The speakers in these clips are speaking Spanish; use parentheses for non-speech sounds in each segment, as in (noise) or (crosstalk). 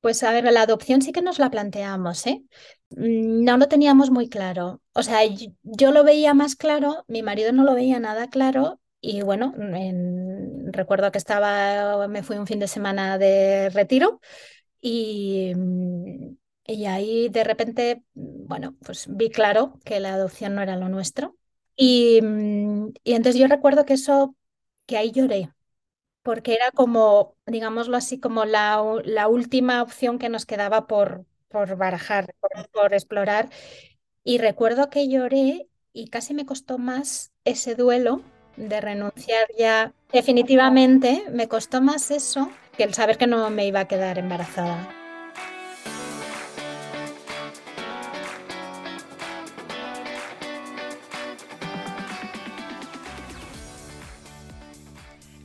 Pues a ver, la adopción sí que nos la planteamos, ¿eh? Mm, no lo teníamos muy claro. O sea, yo, lo veía más claro, mi marido no lo veía nada claro y bueno, recuerdo que estaba, me fui un fin de semana de retiro y, mm, y ahí de repente, bueno, pues vi claro que la adopción no era lo nuestro. Y, mm, y entonces yo recuerdo que eso, que ahí lloré, porque era como, digámoslo así, como la, la última opción que nos quedaba por, por barajar, por, explorar. Y recuerdo que lloré y casi me costó más ese duelo de renunciar ya. Definitivamente me costó más eso que el saber que no me iba a quedar embarazada.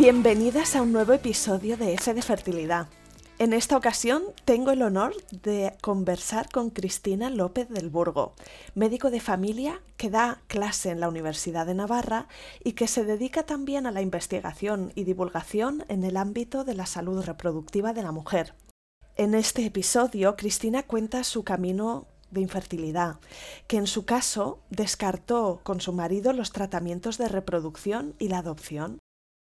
Bienvenidas a un nuevo episodio de F de Fertilidad. En esta ocasión tengo el honor de conversar con Cristina López del Burgo, médico de familia que da clase en la Universidad de Navarra y que se dedica también a la investigación y divulgación en el ámbito de la salud reproductiva de la mujer. En este episodio, Cristina cuenta su camino de infertilidad, que en su caso descartó con su marido los tratamientos de reproducción y la adopción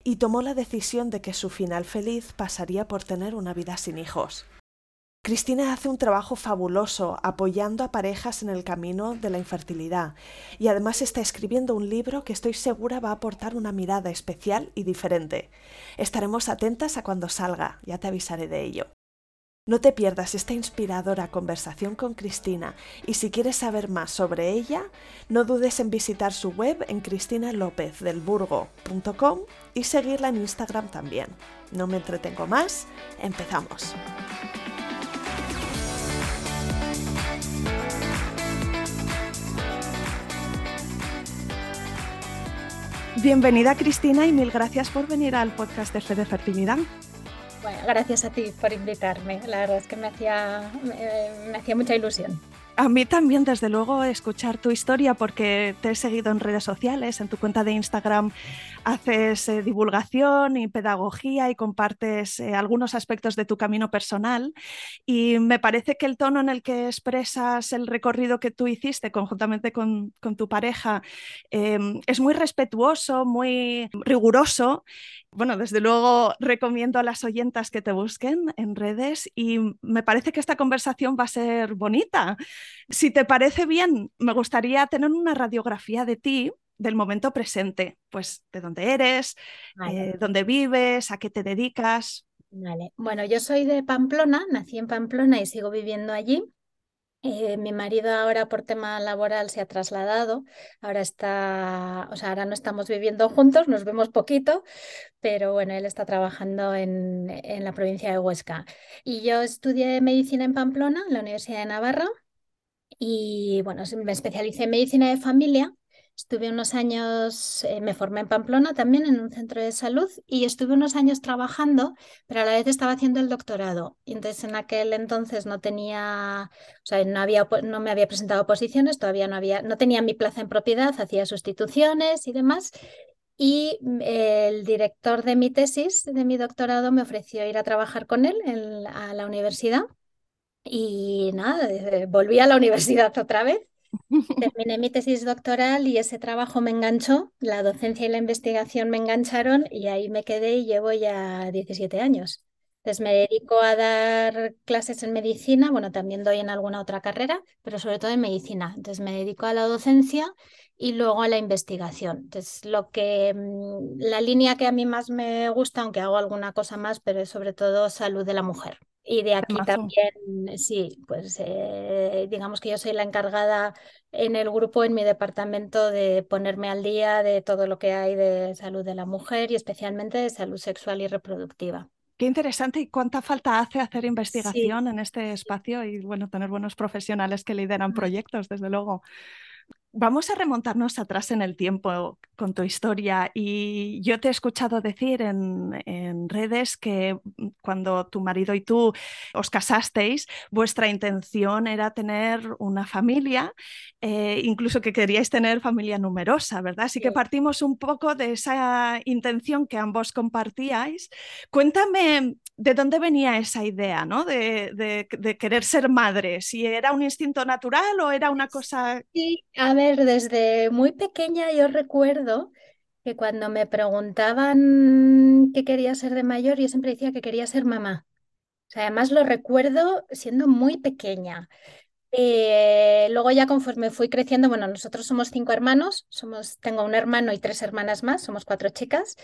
y tomó la decisión de que su final feliz pasaría por tener una vida sin hijos. Cristina hace un trabajo fabuloso apoyando a parejas en el camino de la infertilidad y además está escribiendo un libro que estoy segura va a aportar una mirada especial y diferente. Estaremos atentas a cuando salga, ya te avisaré de ello. No te pierdas esta inspiradora conversación con Cristina y si quieres saber más sobre ella, no dudes en visitar su web en cristinalopezdelburgo.com y seguirla en Instagram también. No me entretengo más, empezamos. Bienvenida Cristina y mil gracias por venir al podcast de Fe de Fertilidad. Bueno, gracias a ti por invitarme. La verdad es que me hacía, me, hacía mucha ilusión. A mí también, desde luego, escuchar tu historia porque te he seguido en redes sociales, en tu cuenta de Instagram haces eh, divulgación y pedagogía y compartes eh, algunos aspectos de tu camino personal y me parece que el tono en el que expresas el recorrido que tú hiciste conjuntamente con, tu pareja em, es muy respetuoso, muy riguroso bueno, desde luego recomiendo a las oyentas que te busquen en redes y me parece que esta conversación va a ser bonita. Si te parece bien, me gustaría tener una radiografía de ti del momento presente, pues de dónde eres, eh, dónde vives, a qué te dedicas. Vale, bueno, yo soy de Pamplona, nací en Pamplona y sigo viviendo allí. Eh, mi marido ahora por tema laboral se ha trasladado, ahora está, o sea, ahora no estamos viviendo juntos, nos vemos poquito, pero bueno, él está trabajando en, en la provincia de Huesca. Y yo estudié medicina en Pamplona, en la Universidad de Navarra, y bueno, me especialicé en medicina de familia Estuve unos años, eh, me formé en Pamplona también en un centro de salud y estuve unos años trabajando, pero a la vez estaba haciendo el doctorado. Entonces en aquel entonces no tenía, o sea, no había, no me había presentado posiciones, todavía no había, no tenía mi plaza en propiedad, hacía sustituciones y demás. Y mm, el director de mi tesis, de mi doctorado, me ofreció ir a trabajar con él a la universidad. Y nada, eh, volví a la (laughs) universidad otra vez Terminé mi tesis doctoral y ese trabajo me enganchó, la docencia y la investigación me engancharon y ahí me quedé y llevo ya 17 años. Entonces me dedico a dar clases en medicina, bueno, también doy en alguna otra carrera, pero sobre todo en medicina. Entonces me dedico a la docencia y luego a la investigación. Entonces lo que mm, la línea que a mí más me gusta, aunque hago alguna cosa más, pero es sobre todo salud de la mujer. Y de aquí también, sí, pues eh, digamos que yo soy la encargada en el grupo, en mi departamento, de ponerme al día de todo lo que hay de salud de la mujer y especialmente de salud sexual y reproductiva. Qué interesante y cuánta falta hace hacer investigación en este espacio y bueno, tener buenos profesionales que lideran mm. proyectos, desde luego. Vamos a remontarnos atrás en el tiempo con tu historia y yo te he escuchado decir en, redes que cuando tu marido y tú os casasteis, vuestra intención era tener una familia, eh, incluso que queríais tener familia numerosa, ¿verdad? Así que partimos un poco de esa intención que ambos compartíais. Cuéntame de dónde venía esa idea, ¿no? De, querer ser madre, si era un instinto natural o era una cosa... Sí, a ver desde muy pequeña yo recuerdo que cuando me preguntaban qué quería ser de mayor, yo siempre decía que quería ser mamá. Además lo recuerdo siendo muy pequeña. Eh, luego ya conforme fui creciendo, bueno, nosotros somos cinco hermanos, somos, tengo un hermano y tres hermanas más, somos cuatro chicas,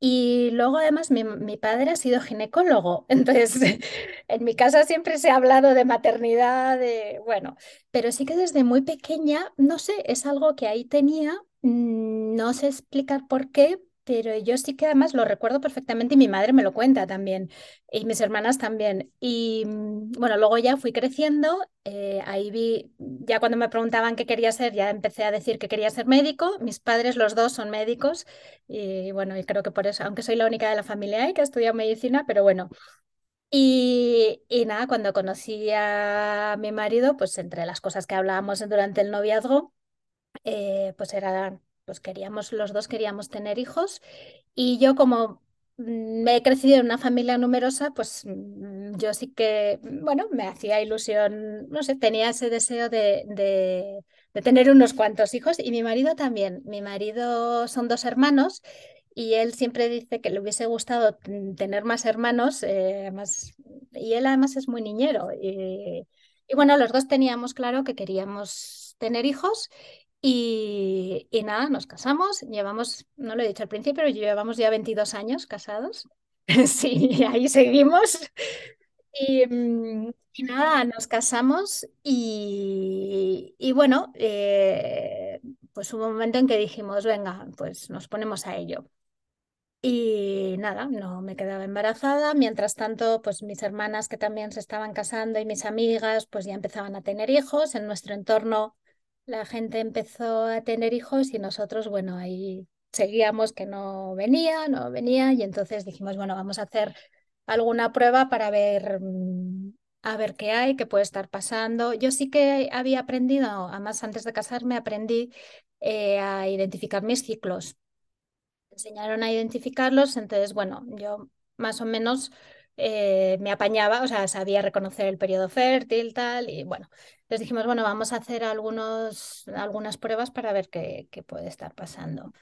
y luego además mi, padre ha sido ginecólogo, (laughs) entonces en mi casa siempre se ha hablado de maternidad, de, bueno, pero sí que desde muy pequeña, no sé, es algo que ahí tenía, mm, no sé explicar por qué, pero yo sí que además lo recuerdo perfectamente y mi madre me lo cuenta también y mis hermanas también. Y mm, bueno, luego ya fui creciendo, eh, ahí vi, ya cuando me preguntaban qué quería ser, ya empecé a decir que quería ser médico. Mis padres, los dos, son médicos y bueno, y creo que por eso, aunque soy la única de la familia que ha estudiado medicina, pero bueno. Y, y nada, cuando conocí a mi marido, pues entre las cosas que hablábamos durante el noviazgo, eh, pues era pues queríamos, los dos queríamos tener hijos y yo como mm, me he crecido en una familia numerosa, pues mm, yo sí que, bueno, me hacía ilusión, no sé, tenía ese deseo de, de, tener unos cuantos hijos y mi marido también. Mi marido son dos hermanos y él siempre dice que le hubiese gustado mm, tener más hermanos, eh, más, y él además es muy niñero. Y, y bueno, los dos teníamos claro que queríamos tener hijos y, nada, nos casamos, llevamos, no lo he dicho al principio, pero llevamos ya 22 años casados. (laughs) sí, ahí seguimos. Mm, y, nada, nos casamos y, bueno, eh, pues hubo un momento en que dijimos, venga, pues nos ponemos a ello. Y nada, no me quedaba embarazada. Mientras tanto, pues mis hermanas que también se estaban casando y mis amigas, pues ya empezaban a tener hijos. En nuestro entorno la gente empezó a tener hijos y nosotros, bueno, ahí seguíamos que no venía, no venía y entonces dijimos, bueno, vamos a hacer alguna prueba para ver mm, a ver qué hay, qué puede estar pasando. Yo sí que había aprendido, además antes de casarme aprendí eh, a identificar mis ciclos. Me enseñaron a identificarlos, entonces, bueno, yo más o menos eh, me apañaba, o sea, sabía reconocer el periodo fértil, tal, y bueno, entonces dijimos, bueno, vamos a hacer algunos, algunas pruebas para ver qué, qué puede estar pasando.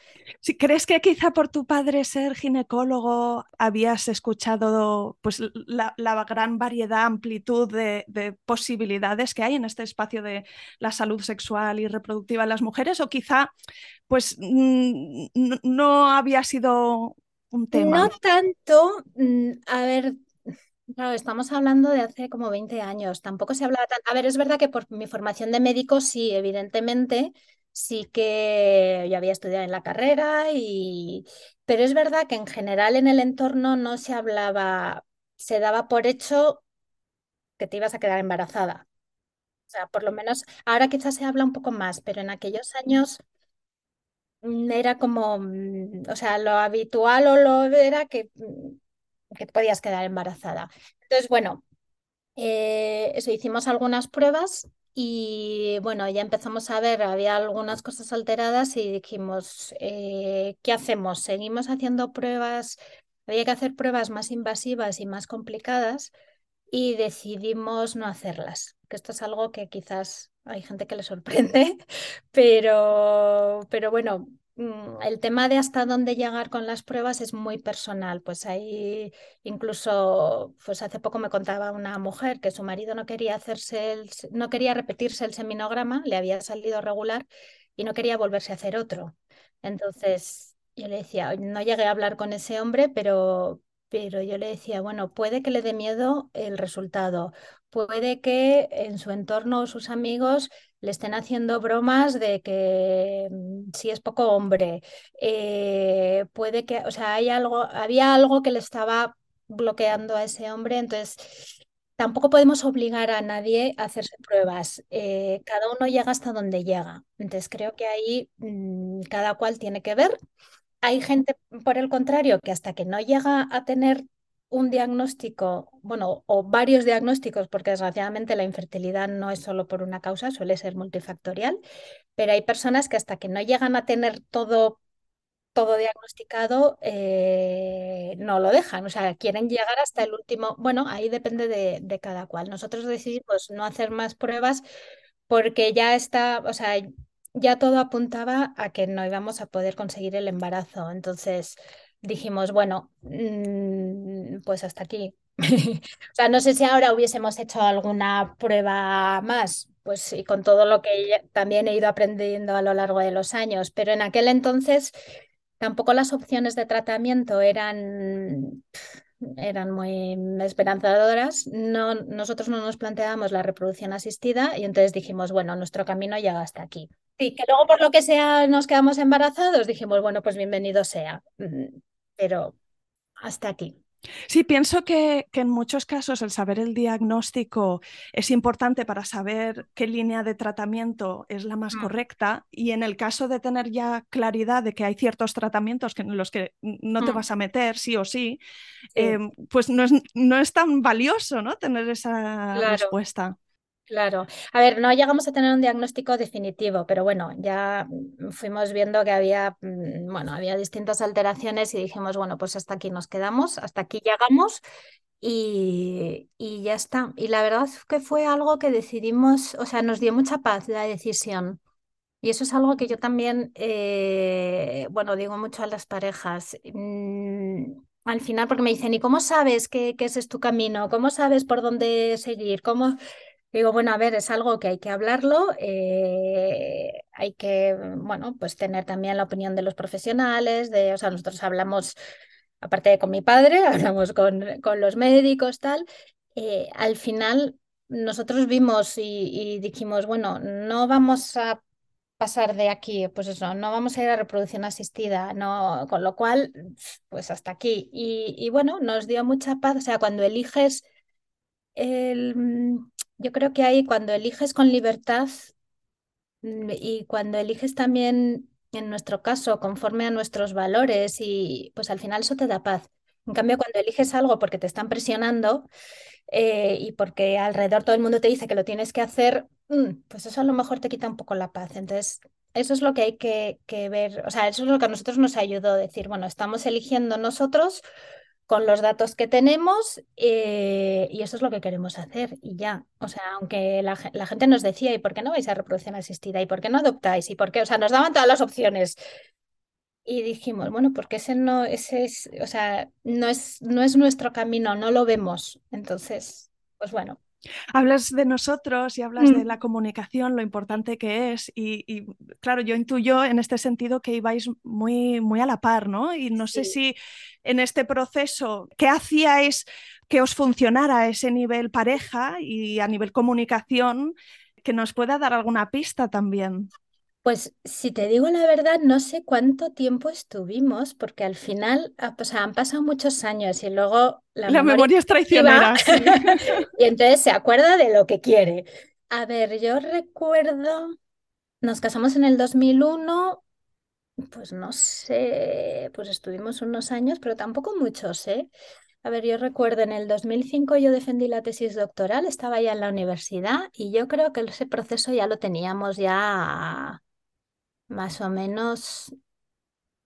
Si ¿Crees que quizá por tu padre ser ginecólogo habías escuchado pues, la, la gran variedad, amplitud de, de, posibilidades que hay en este espacio de la salud sexual y reproductiva en las mujeres? ¿O quizá pues, mm, no había sido un tema? No tanto, mm, a ver, Claro, estamos hablando de hace como 20 años, tampoco se hablaba tan... A ver, es verdad que por mi formación de médico sí, evidentemente, sí que yo había estudiado en la carrera y... Pero es verdad que en general en el entorno no se hablaba, se daba por hecho que te ibas a quedar embarazada. O sea, por lo menos ahora quizás se habla un poco más, pero en aquellos años era como, mm, o sea, lo habitual o lo era que, mm, que podías quedar embarazada. Entonces, bueno, eh, eso, hicimos algunas pruebas y bueno, ya empezamos a ver, había algunas cosas alteradas y dijimos, eh, ¿qué hacemos? ¿Seguimos haciendo pruebas? Había que hacer pruebas más invasivas y más complicadas y decidimos no hacerlas, que esto es algo que quizás hay gente que le sorprende, (laughs) pero, pero bueno, el tema de hasta dónde llegar con las pruebas es muy personal. Pues ahí incluso, pues hace poco me contaba una mujer que su marido no quería hacerse el, no quería repetirse el seminograma, le había salido regular y no quería volverse a hacer otro. Entonces yo le decía, no llegué a hablar con ese hombre, pero, pero yo le decía, bueno, puede que le dé miedo el resultado, puede que en su entorno sus amigos le estén haciendo bromas de que mm, si es poco hombre, eh, puede que, o sea, hay algo, había algo que le estaba bloqueando a ese hombre, entonces tampoco podemos obligar a nadie a hacerse pruebas, eh, cada uno llega hasta donde llega, entonces creo que ahí mm, cada cual tiene que ver. Hay gente, por el contrario, que hasta que no llega a tener un diagnóstico, bueno, o varios diagnósticos, porque desgraciadamente la infertilidad no es solo por una causa, suele ser multifactorial, pero hay personas que hasta que no llegan a tener todo, todo diagnosticado, eh, no lo dejan, o sea, quieren llegar hasta el último, bueno, ahí depende de, de cada cual. Nosotros decidimos no hacer más pruebas porque ya está, o sea, ya todo apuntaba a que no íbamos a poder conseguir el embarazo. Entonces dijimos, bueno, mm, pues hasta aquí. (laughs) o sea, no sé si ahora hubiésemos hecho alguna prueba más, pues y con todo lo que también he ido aprendiendo a lo largo de los años, pero en aquel entonces tampoco las opciones de tratamiento eran eran muy esperanzadoras. No, nosotros no nos planteábamos la reproducción asistida y entonces dijimos, bueno, nuestro camino llega hasta aquí. Y que luego por lo que sea nos quedamos embarazados, dijimos, bueno, pues bienvenido sea, pero hasta aquí. Sí, pienso que, en muchos casos el saber el diagnóstico es importante para saber qué línea de tratamiento es la más mm. correcta y en el caso de tener ya claridad de que hay ciertos tratamientos que, en los que no te mm. vas a meter sí o sí, em, pues no es, no es, tan valioso ¿no? tener esa respuesta. Claro. A ver, no llegamos a tener un diagnóstico definitivo, pero bueno, ya fuimos viendo que había, mm, bueno, había distintas alteraciones y dijimos, bueno, pues hasta aquí nos quedamos, hasta aquí llegamos y, y ya está. Y la verdad es que fue algo que decidimos, o sea, nos dio mucha paz la decisión. Y eso es algo que yo también, eh, bueno, digo mucho a las parejas. Mm, al final, porque me dicen, ¿y cómo sabes que, que ese es tu camino? ¿Cómo sabes por dónde seguir? ¿Cómo? Digo, bueno, a ver, es algo que hay que hablarlo, eh, hay que, bueno, pues tener también la opinión de los profesionales, de, o sea, nosotros hablamos, aparte de con mi padre, (laughs) hablamos con, con los médicos, tal. Eh, al final, nosotros vimos y, dijimos, bueno, no vamos a pasar de aquí, pues eso, no vamos a ir a reproducción asistida, no, con lo cual, pues hasta aquí. Y, y bueno, nos dio mucha paz, o sea, cuando eliges el yo creo que ahí cuando eliges con libertad mm, y cuando eliges también, en nuestro caso, conforme a nuestros valores y pues al final eso te da paz. En cambio, cuando eliges algo porque te están presionando eh, y porque alrededor todo el mundo te dice que lo tienes que hacer, mm, pues eso a lo mejor te quita un poco la paz. Entonces, eso es lo que hay que, que ver, o sea, eso es lo que a nosotros nos ayudó decir, bueno, estamos eligiendo nosotros con los datos que tenemos eh, y eso es lo que queremos hacer y ya. O sea, aunque la, gente nos decía, ¿y por qué no vais a reproducción asistida? ¿Y por qué no adoptáis? ¿Y por qué? O sea, nos daban todas las opciones. Y dijimos, bueno, porque ese no, ese es, o sea, no es, no es nuestro camino, no lo vemos. Entonces, pues bueno, Hablas de nosotros y hablas de mm. la comunicación, lo importante que es. Y, claro, yo intuyo en este sentido que ibais muy, muy a la par, ¿no? Y no sé si en este proceso, ¿qué hacíais que os funcionara a ese nivel pareja y a nivel comunicación, que nos pueda dar alguna pista también. Pues si te digo la verdad, no sé cuánto tiempo estuvimos, porque al final o sea, han pasado muchos años y luego la, memoria, es traicionera. (laughs) y entonces se acuerda de lo que quiere. A ver, yo recuerdo, nos casamos en el 2001, pues no sé, pues estuvimos unos años, pero tampoco muchos, ¿eh? A ver, yo recuerdo en el 2005 yo defendí la tesis doctoral, estaba ya en la universidad y yo creo que ese proceso ya lo teníamos ya más o menos,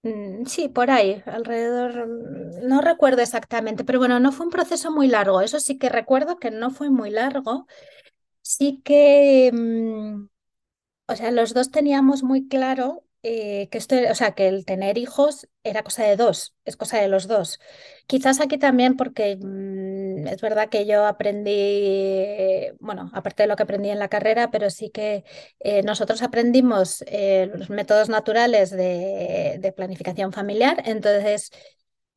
mm, sí, por ahí, alrededor, mm, no recuerdo exactamente, pero bueno, no fue un proceso muy largo, eso sí que recuerdo que no fue muy largo, sí que, mm, o sea, los dos teníamos muy claro eh, que esto, o sea, que el tener hijos era cosa de dos, es cosa de los dos. Quizás aquí también porque mm, es verdad que yo aprendí, bueno, aparte de lo que aprendí en la carrera, pero sí que eh, nosotros aprendimos eh, los métodos naturales de, de planificación familiar, entonces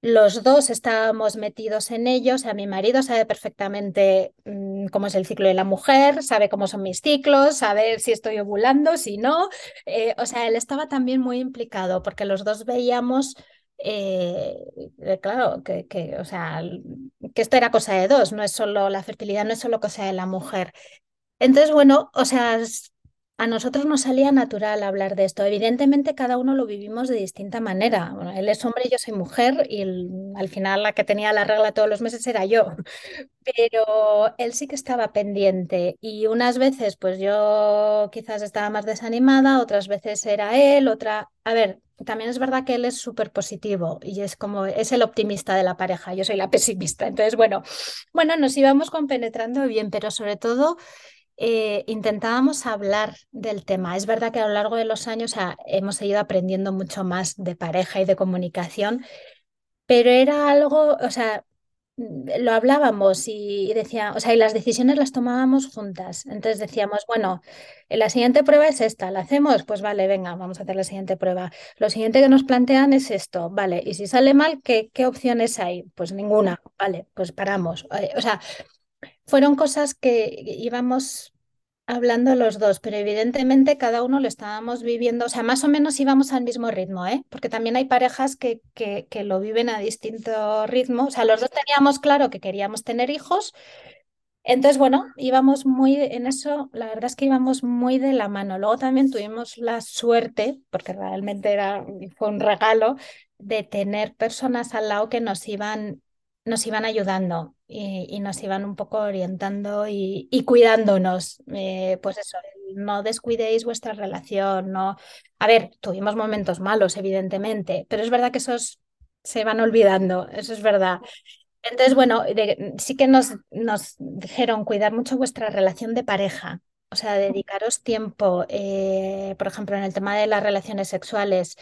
los dos estábamos metidos en ello, o sea, mi marido sabe perfectamente mm, cómo es el ciclo de la mujer, sabe cómo son mis ciclos, sabe si estoy ovulando, si no. Eh, o sea, él estaba también muy implicado porque los dos veíamos, eh, eh, claro, que, que, esto era cosa de dos, no es solo la fertilidad, no es solo cosa de la mujer. Entonces, bueno, o sea, a nosotros nos salía natural hablar de esto. Evidentemente, cada uno lo vivimos de distinta manera. Él es hombre, yo soy mujer y al final la que tenía la regla todos los meses era yo. Pero él sí que estaba pendiente y unas veces pues yo quizás estaba más desanimada, otras veces era él, otra... A ver, también es verdad que él es súper positivo y es como, es el optimista de la pareja, yo soy la pesimista. Entonces, bueno, bueno, nos íbamos compenetrando bien, pero sobre todo eh, intentábamos hablar del tema. Es verdad que a lo largo de los años hemos ido aprendiendo mucho más de pareja y de comunicación, pero era algo, o sea, mm, lo hablábamos y, decía, o sea, y las decisiones las tomábamos juntas. Entonces decíamos, bueno, la siguiente prueba es esta, ¿la hacemos? Pues vale, venga, vamos a hacer la siguiente prueba. Lo siguiente que nos plantean es esto, vale, y si sale mal, ¿qué, qué opciones hay? Pues ninguna, vale, pues paramos. Eh, o sea, fueron cosas que íbamos hablando los dos, pero evidentemente cada uno lo estábamos viviendo, o sea, más o menos íbamos al mismo ritmo, ¿eh? Porque también hay parejas que, que, lo viven a distinto ritmo. O sea, los dos teníamos claro que queríamos tener hijos. Entonces, bueno, íbamos muy en eso, la verdad es que íbamos muy de la mano. Luego también tuvimos la suerte, porque realmente era, fue un regalo, de tener personas al lado que nos iban nos iban ayudando y, nos iban un poco orientando y, cuidándonos. Eh, pues eso, no descuidéis vuestra relación, no. A ver, tuvimos momentos malos, evidentemente, pero es verdad que esos se van olvidando, eso es verdad. Entonces, bueno, sí que nos, nos dijeron cuidar mucho vuestra relación de pareja, o sea, dedicaros tiempo, eh, por ejemplo, en el tema de las relaciones sexuales,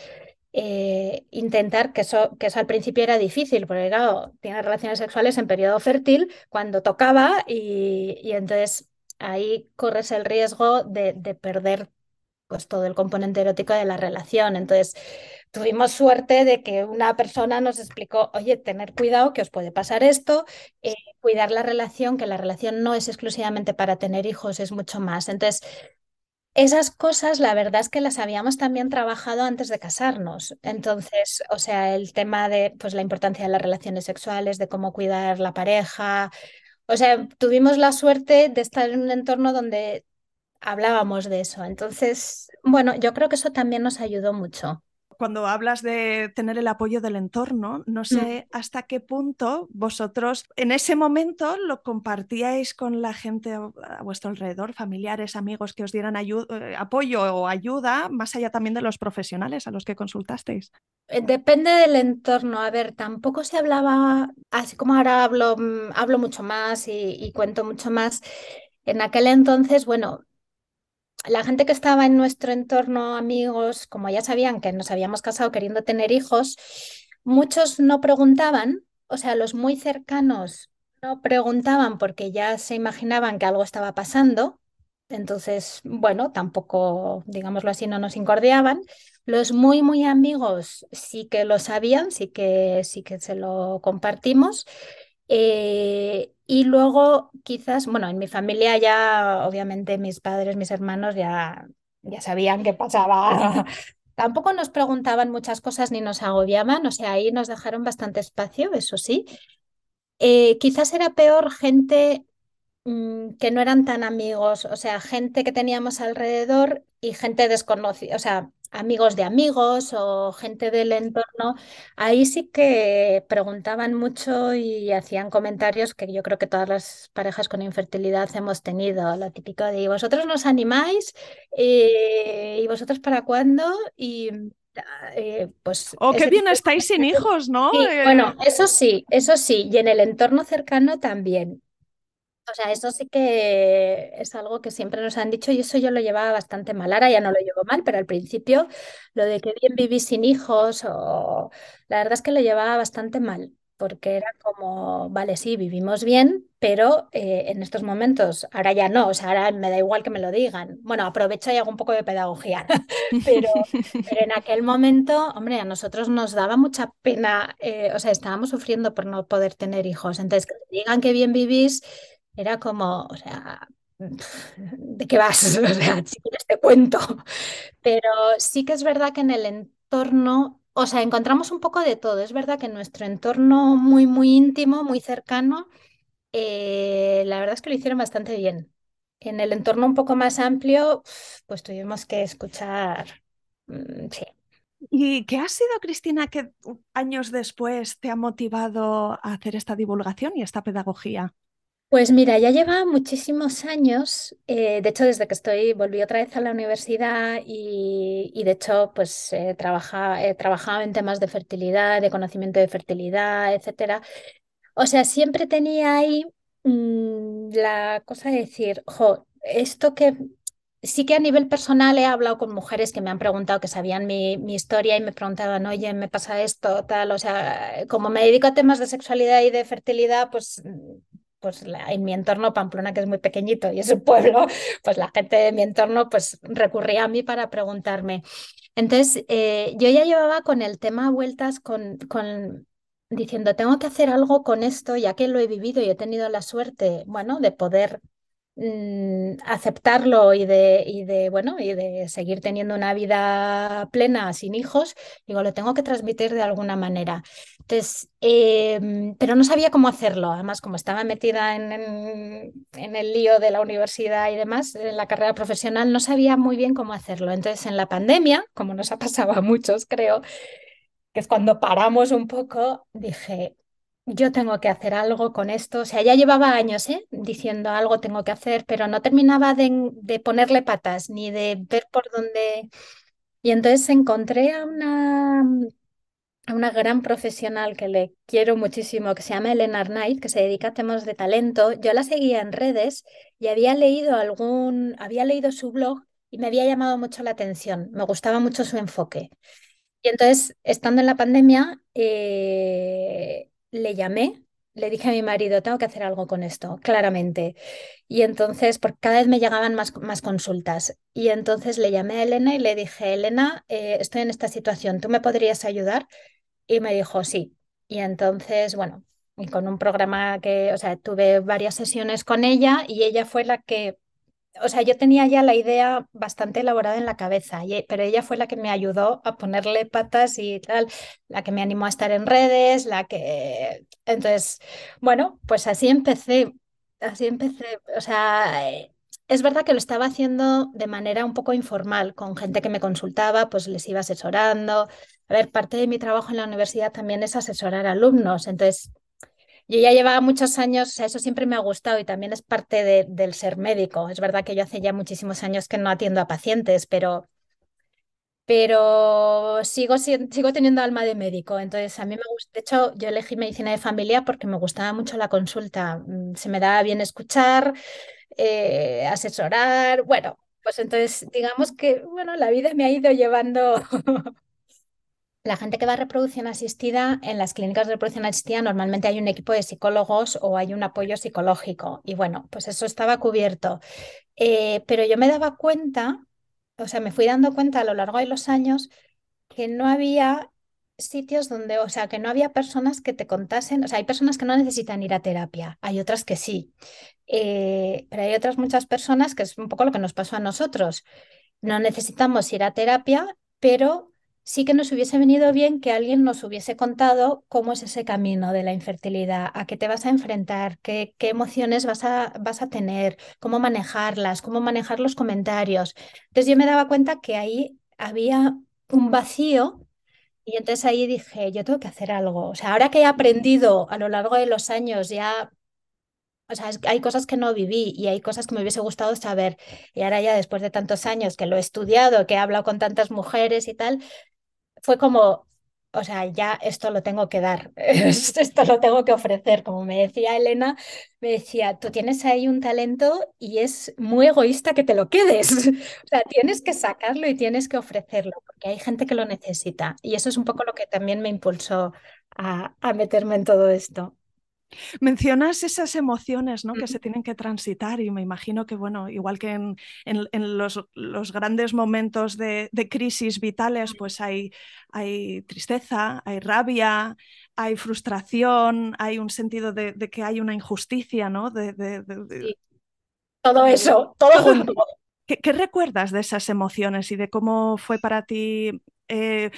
eh, intentar, que eso, que eso al principio era difícil, porque claro, tiene relaciones sexuales en periodo fértil cuando tocaba y, y entonces ahí corres el riesgo de, de, perder pues, todo el componente erótico de la relación. Entonces tuvimos suerte de que una persona nos explicó, oye, tener cuidado que os puede pasar esto, eh, cuidar la relación, que la relación no es exclusivamente para tener hijos, es mucho más. Entonces esas cosas, la verdad es que las habíamos también trabajado antes de casarnos. Entonces, o sea, el tema de pues, la importancia de las relaciones sexuales, de cómo cuidar la pareja. O sea, tuvimos la suerte de estar en un entorno donde hablábamos de eso. Entonces, bueno, yo creo que eso también nos ayudó mucho cuando hablas de tener el apoyo del entorno, no mm. sé hasta qué punto vosotros en ese momento lo compartíais con la gente a vuestro alrededor, familiares, amigos que os dieran eh, apoyo o ayuda, más allá también de los profesionales a los que consultasteis. Eh, depende del entorno. A ver, tampoco se hablaba, así como ahora hablo, mm, hablo mucho más y cuento mucho más. En aquel entonces, bueno, la gente que estaba en nuestro entorno, amigos, como ya sabían que nos habíamos casado queriendo tener hijos, muchos no preguntaban, o sea, los muy cercanos no preguntaban porque ya se imaginaban que algo estaba pasando. Entonces, bueno, tampoco, digámoslo así, no nos incordiaban. Los muy, muy amigos sí que lo sabían, sí que, sí que se lo compartimos. Eh, y luego quizás, bueno, en mi familia ya, obviamente mis padres, mis hermanos ya, ya sabían qué pasaba. (laughs) (laughs) Tampoco nos preguntaban muchas cosas ni nos agobiaban, o sea, ahí nos dejaron bastante espacio, eso sí. Eh, quizás era peor gente mm, que no eran tan amigos, o sea, gente que teníamos alrededor y gente desconocida, o sea, amigos de amigos o gente del entorno, ahí sí que preguntaban mucho y hacían comentarios que yo creo que todas las parejas con infertilidad hemos tenido, lo típico de vosotros nos animáis eh, y vosotros para cuándo y eh, pues oh qué bien estáis sin hijos no eh, bueno eso sí eso sí y en el entorno cercano también o sea, eso sí que es algo que siempre nos han dicho y eso yo lo llevaba bastante mal. Ahora ya no lo llevo mal, pero al principio lo de que bien vivís sin hijos, o la verdad es que lo llevaba bastante mal, porque era como, vale, sí, vivimos bien, pero eh, en estos momentos, ahora ya no, o sea, ahora me da igual que me lo digan. Bueno, aprovecho y hago un poco de pedagogía, (laughs) pero, pero en (laughs) aquel momento, hombre, a nosotros nos daba mucha pena, eh, o sea, estábamos sufriendo por no poder tener hijos. Entonces, que digan que bien vivís era como, o sea, (laughs) ¿de qué vas? (laughs) O sea, si quieres te cuento. Pero sí que es verdad que en el entorno, o sea, encontramos un poco de todo. Es verdad que en nuestro entorno muy, muy íntimo, muy cercano, eh, la verdad es que lo hicieron bastante bien. En el entorno un poco más amplio, pues tuvimos que escuchar, mm, sí. ¿Y qué ha sido, Cristina, que años después te ha motivado a hacer esta divulgación y esta pedagogía? Pues mira, ya lleva muchísimos años, eh, de hecho desde que estoy, volví otra vez a la universidad y, de hecho pues he trabajado en temas de fertilidad, de conocimiento de fertilidad, etcétera. O sea, siempre tenía ahí mm, la cosa de decir, jo, esto que sí que a nivel personal he hablado con mujeres que me han preguntado, que sabían mi, mi, historia y me preguntaban, oye, me pasa esto, tal, o sea, como me dedico a temas de sexualidad y de fertilidad, pues pues en mi entorno, Pamplona, que es muy pequeñito y es un pueblo, pues la gente de mi entorno pues recurría a mí para preguntarme. Entonces, eh, yo ya llevaba con el tema vueltas, con, con diciendo, tengo que hacer algo con esto, ya que lo he vivido y he tenido la suerte, bueno, de poder aceptarlo y de, y de, bueno, y de seguir teniendo una vida plena sin hijos, digo, lo tengo que transmitir de alguna manera. Entonces, em, pero no sabía cómo hacerlo. Además, como estaba metida en, en, el lío de la universidad y demás, en la carrera profesional, no sabía muy bien cómo hacerlo. Entonces, en la pandemia, como nos ha pasado a muchos, creo, que es cuando paramos un poco, dije, yo tengo que hacer algo con esto. O sea, ya llevaba años ¿eh? diciendo algo tengo que hacer, pero no terminaba de, ponerle patas ni de ver por dónde. Y entonces encontré a una, a una gran profesional que le quiero muchísimo, que se llama Elena Arnaiz, que se dedica a temas de talento. Yo la seguía en redes y había leído algún, había leído su blog y me había llamado mucho la atención. Me gustaba mucho su enfoque. Y entonces, estando en la pandemia, eh, le llamé, le dije a mi marido, tengo que hacer algo con esto, claramente. Y entonces, porque cada vez me llegaban más, más consultas. Y entonces le llamé a Elena y le dije, Elena, eh, estoy en esta situación, ¿tú me podrías ayudar? Y me dijo, sí. Y entonces, bueno, y con un programa que, o sea, tuve varias sesiones con ella y ella fue la que o sea, yo tenía ya la idea bastante elaborada en la cabeza, pero ella fue la que me ayudó a ponerle patas y tal, la que me animó a estar en redes, la que... Entonces, bueno, pues así empecé, así empecé, o sea, eh, es verdad que lo estaba haciendo de manera un poco informal, con gente que me consultaba, pues les iba asesorando. A ver, parte de mi trabajo en la universidad también es asesorar alumnos, entonces yo ya llevaba muchos años, o sea, eso siempre me ha gustado y también es parte de, del ser médico. Es verdad que yo hace ya muchísimos años que no atiendo a pacientes, pero, pero sigo, sigo teniendo alma de médico. Entonces, a mí me gusta, de hecho, yo elegí medicina de familia porque me gustaba mucho la consulta. Mm, se me daba bien escuchar, eh, asesorar. Bueno, pues entonces, digamos que, bueno, la vida me ha ido llevando (laughs) La gente que va a reproducción asistida, en las clínicas de reproducción asistida normalmente hay un equipo de psicólogos o hay un apoyo psicológico. Y bueno, pues eso estaba cubierto. Eh, pero yo me daba cuenta, o sea, me fui dando cuenta a lo largo de los años que no había sitios donde, o sea, que no había personas que te contasen, o sea, hay personas que no necesitan ir a terapia, hay otras que sí, eh, pero hay otras muchas personas que es un poco lo que nos pasó a nosotros. No necesitamos ir a terapia, pero sí que nos hubiese venido bien que alguien nos hubiese contado cómo es ese camino de la infertilidad, a qué te vas a enfrentar, qué, qué emociones vas a, vas a tener, cómo manejarlas, cómo manejar los comentarios. Entonces yo me daba cuenta que ahí había un vacío y entonces ahí dije, yo tengo que hacer algo. O sea, ahora que he aprendido a lo largo de los años ya o sea, hay cosas que no viví y hay cosas que me hubiese gustado saber. Y ahora ya después de tantos años que lo he estudiado, que he hablado con tantas mujeres y tal, fue como, o sea, ya esto lo tengo que dar, (laughs) esto lo tengo que ofrecer. Como me decía Elena, me decía, tú tienes ahí un talento y es muy egoísta que te lo quedes. (laughs) O sea, tienes que sacarlo y tienes que ofrecerlo, porque hay gente que lo necesita. Y eso es un poco lo que también me impulsó a, a meterme en todo esto. Mencionas esas emociones ¿no? que se tienen que transitar y me imagino que, bueno, igual que en, en, los, los, grandes momentos de, de, crisis vitales, pues hay, hay tristeza, hay rabia, hay frustración, hay un sentido de, de que hay una injusticia, ¿no? De, sí. Todo eso, todo junto. (laughs) ¿Qué, ¿Qué, recuerdas de esas emociones y de cómo fue para ti? Eh,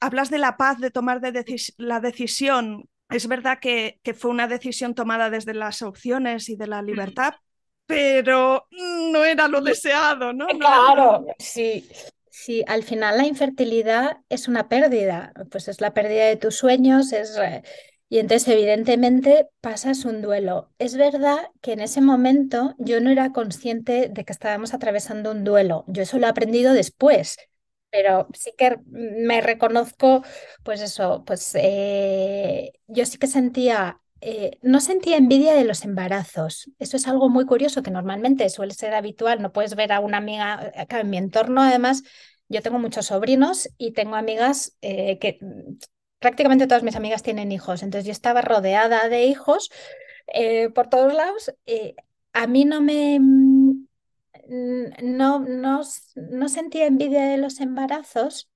hablas de la paz, de tomar de la decisión es verdad que, que, fue una decisión tomada desde las opciones y de la libertad, pero no era lo deseado, ¿no? Claro, sí. Sí, al final la infertilidad es una pérdida, pues es la pérdida de tus sueños, es... Y entonces, evidentemente, pasas un duelo. Es verdad que en ese momento yo no era consciente de que estábamos atravesando un duelo. Yo eso lo he aprendido después pero sí que me reconozco, pues eso, pues eh, yo sí que sentía, eh, no sentía envidia de los embarazos. Eso es algo muy curioso que normalmente suele ser habitual. No puedes ver a una amiga, acá en mi entorno además, yo tengo muchos sobrinos y tengo amigas eh, que prácticamente todas mis amigas tienen hijos, entonces yo estaba rodeada de hijos por todos lados. a mí no me no, no, no sentía envidia de los embarazos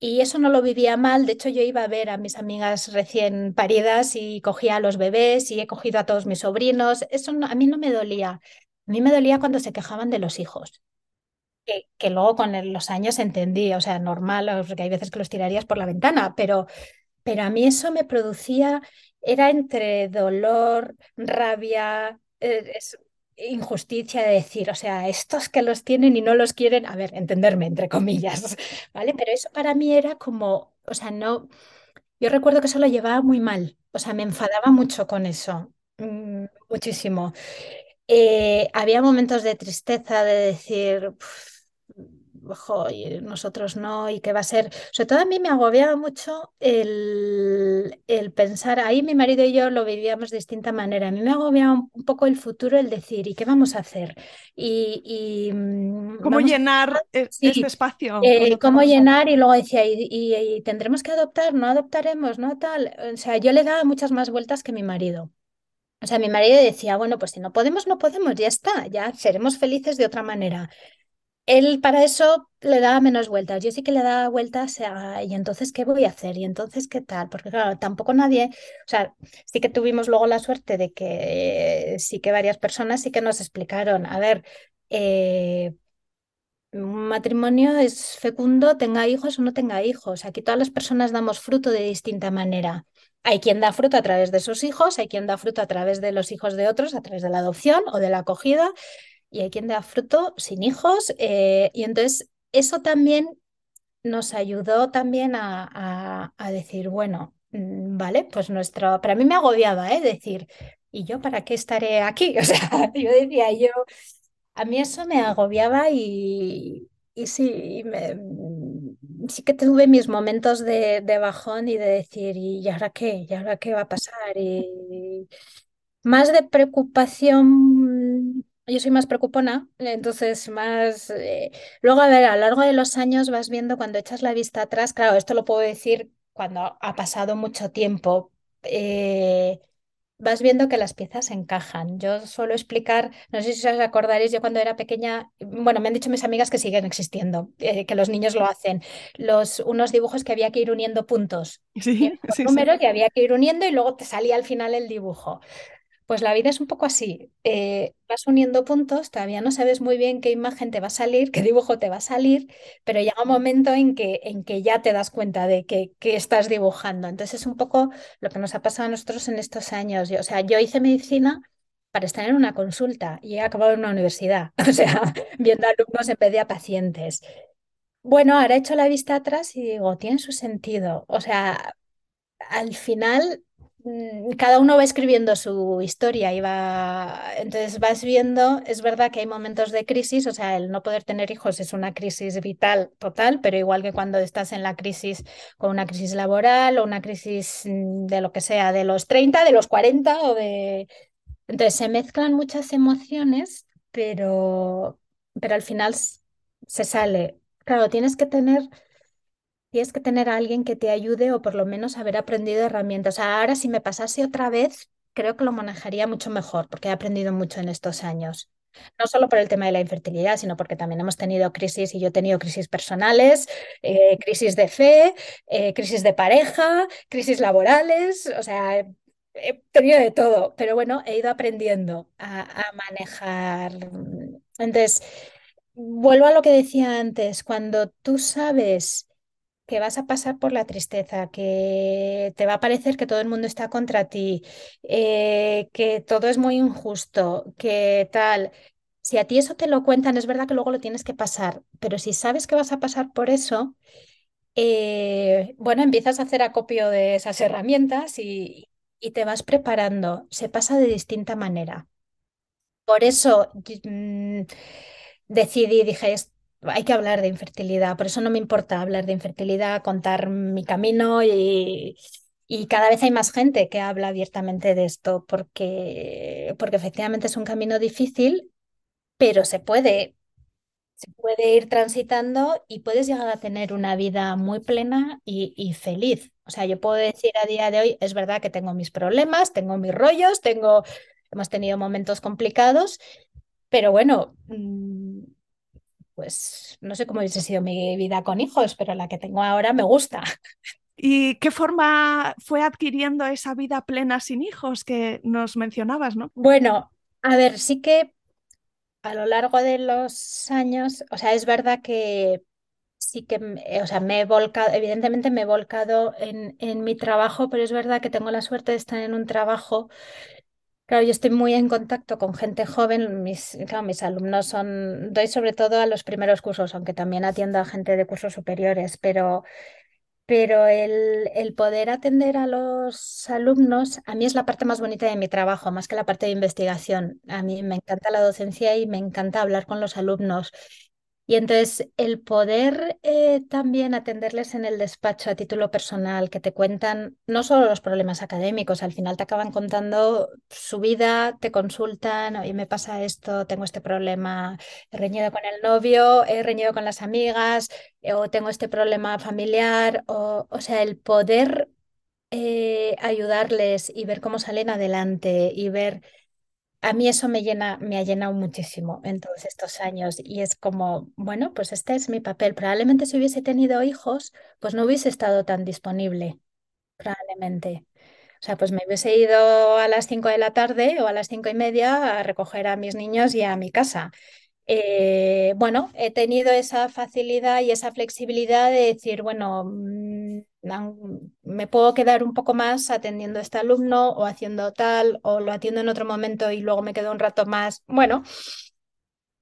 y eso no lo vivía mal. De hecho, yo iba a ver a mis amigas recién paridas y cogía a los bebés y he cogido a todos mis sobrinos. Eso a mí no me dolía. A mí me dolía cuando se quejaban de los hijos. Que, que luego con los años entendí, o sea, normal, porque hay veces que los tirarías por la ventana, pero, pero a mí eso me producía, era entre dolor, rabia, eh, injusticia de decir, o sea, estos que los tienen y no los quieren, a ver, entenderme, entre comillas, (laughs) ¿vale? Pero eso para mí era como, o sea, no, yo recuerdo que eso lo llevaba muy mal, o sea, me enfadaba mucho con eso, mm, muchísimo. Eh, había momentos de tristeza, de decir, y nosotros no, y qué va a ser. Sobre todo a mí me agobiaba mucho el, el, pensar, ahí mi marido y yo lo vivíamos de distinta manera. A mí me agobiaba un, poco el futuro, el decir, ¿y qué vamos a hacer? Y, y mm, ¿Cómo llenar e, este espacio? Eh, ¿Cómo llenar? Y luego decía, ¿y, y, tendremos que adoptar? ¿No adoptaremos? ¿No tal? O sea, yo le daba muchas más vueltas que mi marido. O sea, mi marido decía, bueno, pues si no podemos, no podemos, ya está, ya seremos felices de otra manera él para eso le daba menos vueltas. Yo sí que le daba vueltas a, ¿y entonces qué voy a hacer? ¿Y entonces qué tal? Porque claro, tampoco nadie, o sea, sí que tuvimos luego la suerte de que sí que varias personas sí que nos explicaron, a ver, eh, un matrimonio es fecundo, tenga hijos o no tenga hijos. Aquí todas las personas damos fruto de distinta manera. Hay quien da fruto a través de sus hijos, hay quien da fruto a través de los hijos de otros, a través de la adopción o de la acogida y hay quien da fruto sin hijos. Eh, y entonces eso también nos ayudó también a, decir, bueno, mm, vale, pues nuestro, para mí me agobiaba, ¿eh? Decir, ¿y yo para qué estaré aquí? (laughs) O sea, yo decía, yo, a mí eso me agobiaba y, y sí, mm, sí que tuve mis momentos de, de, bajón y de decir, ¿y ahora qué? ¿Y ahora qué va a pasar? Y más de preocupación yo soy más preocupona, entonces más... Eh, luego, a ver, a lo largo de los años vas viendo cuando echas la vista atrás, claro, esto lo puedo decir cuando ha pasado mucho tiempo. Eh, vas viendo que las piezas encajan. Yo suelo explicar, no sé si os acordaréis, yo cuando era pequeña, bueno, me han dicho mis amigas que siguen existiendo, eh, que los niños lo hacen, los, unos dibujos que había que ir uniendo puntos. Sí, (laughs) sí, sí. número que había que ir uniendo y luego te salía al final el dibujo. Pues la vida es un poco así. eh, vas uniendo puntos, todavía no sabes muy bien qué imagen te va a salir, qué dibujo te va a salir, pero llega un momento en que, en que ya te das cuenta de que, que estás dibujando. Entonces es un poco lo que nos ha pasado a nosotros en estos años. Yo, o sea, yo hice medicina para estar en una consulta y he acabado en una universidad, (laughs) o sea, viendo alumnos en vez de a pacientes. Bueno, ahora he hecho la vista atrás y digo, tiene su sentido. O sea, al final cada uno va escribiendo su historia y va, entonces vas viendo, es verdad que hay momentos de crisis, o sea, el no poder tener hijos es una crisis vital total, pero igual que cuando estás en la crisis con una crisis laboral o una crisis mm, de lo que sea, de los 30, de los 40 o de... Entonces se mezclan muchas emociones, pero, pero al final se sale. Claro, tienes que tener Tienes que tener a alguien que te ayude o por lo menos haber aprendido herramientas. Ahora si me pasase otra vez, creo que lo manejaría mucho mejor porque he aprendido mucho en estos años. No solo por el tema de la infertilidad, sino porque también hemos tenido crisis y yo he tenido crisis personales, eh, crisis de fe, eh, crisis de pareja, crisis laborales, o sea, he, he tenido de todo, pero bueno, he ido aprendiendo a, a manejar. Entonces, vuelvo a lo que decía antes, cuando tú sabes que vas a pasar por la tristeza, que te va a parecer que todo el mundo está contra ti, eh, que todo es muy injusto, que tal. Si a ti eso te lo cuentan, es verdad que luego lo tienes que pasar, pero si sabes que vas a pasar por eso, eh, bueno, empiezas a hacer acopio de esas herramientas y, y te vas preparando. Se pasa de distinta manera. Por eso mm, decidí, dije, "Es- hay que hablar de infertilidad, por eso no me importa hablar de infertilidad, contar mi camino y, y cada vez hay más gente que habla abiertamente de esto, porque, porque efectivamente es un camino difícil, pero se puede, se puede ir transitando y puedes llegar a tener una vida muy plena y, y feliz. O sea, yo puedo decir a día de hoy, es verdad que tengo mis problemas, tengo mis rollos, tengo, hemos tenido momentos complicados. Pero bueno, mm, pues no sé cómo hubiese sido mi vida con hijos, pero la que tengo ahora me gusta. ¿Y qué forma fue adquiriendo esa vida plena sin hijos que nos mencionabas, ¿no? Bueno, a ver, sí que a lo largo de los años, o sea, es verdad que sí que, eh, o sea, me he volcado, evidentemente me he volcado en, en mi trabajo, pero es verdad que tengo la suerte de estar en un trabajo. Claro, yo estoy muy en contacto con gente joven. Mis, claro, mis alumnos son, doy sobre todo a los primeros cursos, aunque también atiendo a gente de cursos superiores, pero Pero el, el poder atender a los alumnos, a mí es la parte más bonita de mi trabajo, más que la parte de investigación. A mí me encanta la docencia y me encanta hablar con los alumnos. Y entonces el poder eh, también atenderles en el despacho a título personal, que te cuentan no solo los problemas académicos, al final te acaban contando su vida, te consultan, oye, me pasa esto, tengo este problema, he reñido con el novio, he reñido con las amigas, eh, o tengo este problema familiar, o, o sea, el poder eh, ayudarles y ver cómo salen adelante y ver a mí eso me llena, me ha llenado muchísimo en todos estos años y es como, bueno, pues este es mi papel. Probablemente si hubiese tenido hijos, pues no hubiese estado tan disponible, probablemente. O sea, pues me hubiese ido a las 5 de la tarde o a las cinco y media a recoger a mis niños y a mi casa. Eh, bueno, he tenido esa facilidad y esa flexibilidad de decir, bueno, mm, me puedo quedar un poco más atendiendo a este alumno o haciendo tal, o lo atiendo en otro momento y luego me quedo un rato más. Bueno,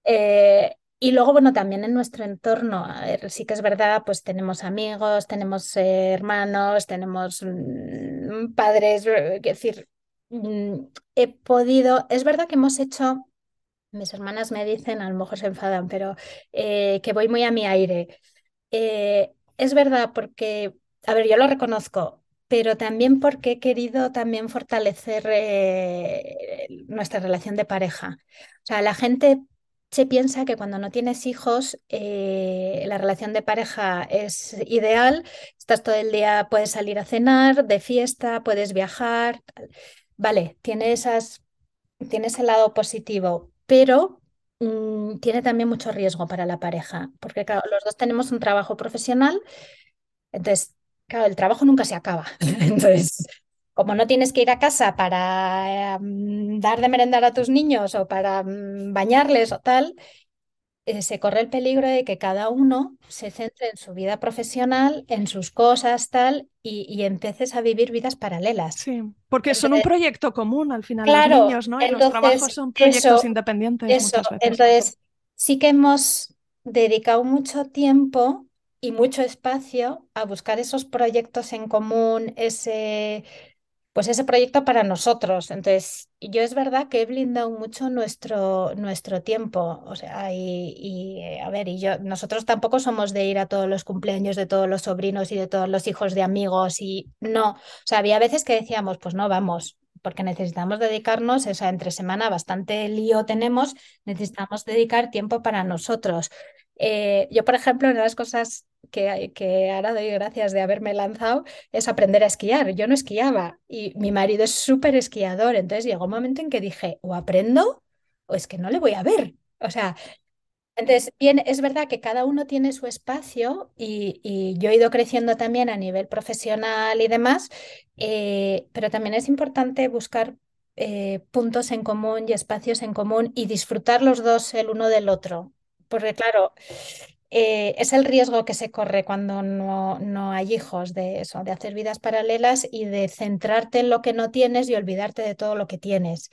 eh, y luego, bueno, también en nuestro entorno, a ver, sí que es verdad, pues tenemos amigos, tenemos eh, hermanos, tenemos mm, padres, eh, es decir, mm, he podido, es verdad que hemos hecho mis hermanas me dicen, a lo mejor se enfadan, pero eh, que voy muy a mi aire. Eh, es verdad porque, a ver, yo lo reconozco, pero también porque he querido también fortalecer eh, nuestra relación de pareja. O sea, la gente se piensa que cuando no tienes hijos, eh, la relación de pareja es ideal, estás todo el día, puedes salir a cenar, de fiesta, puedes viajar. vale, tiene esas, tiene ese lado positivo, pero mm, tiene también mucho riesgo para la pareja, porque los dos tenemos un trabajo profesional, entonces, claro, el trabajo nunca se acaba. (laughs) Entonces, como no tienes que ir a casa para mm, dar de merendar a tus niños o para mm, bañarles o tal, eh, se corre el peligro de que cada uno se centre en su vida profesional, en sus cosas, tal, y, y empieces a vivir vidas paralelas. Sí, porque son un proyecto común al final, los claro, niños, ¿no? Y los trabajos son proyectos eso, independientes eso, muchas veces. entonces sí que hemos dedicado mucho tiempo y mucho espacio a buscar esos proyectos en común, ese pues ese proyecto para nosotros. Entonces, yo es verdad que he blindado mucho nuestro, nuestro tiempo. O sea, y, y, eh, a ver, y yo, nosotros tampoco somos de ir a todos los cumpleaños de todos los sobrinos y de todos los hijos de amigos y no. O sea, había veces que decíamos, pues no vamos. porque necesitamos dedicarnos, o sea, entre semana bastante lío tenemos, necesitamos dedicar tiempo para nosotros. Eh, yo, por ejemplo, una de las cosas que, ahora doy gracias de haberme lanzado es aprender a esquiar. Yo no esquiaba y mi marido es súper esquiador. Entonces llegó un momento en que dije, o aprendo o es que no le voy a ver. O sea, entonces, bien, es verdad que cada uno tiene su espacio y, y yo he ido creciendo también a nivel profesional y demás, eh, pero también es importante buscar eh, puntos en común y espacios en común y disfrutar los dos el uno del otro. Porque claro, eh, es el riesgo que se corre cuando no, no hay hijos de eso, de hacer vidas paralelas y de centrarte en lo que no tienes y olvidarte de todo lo que tienes.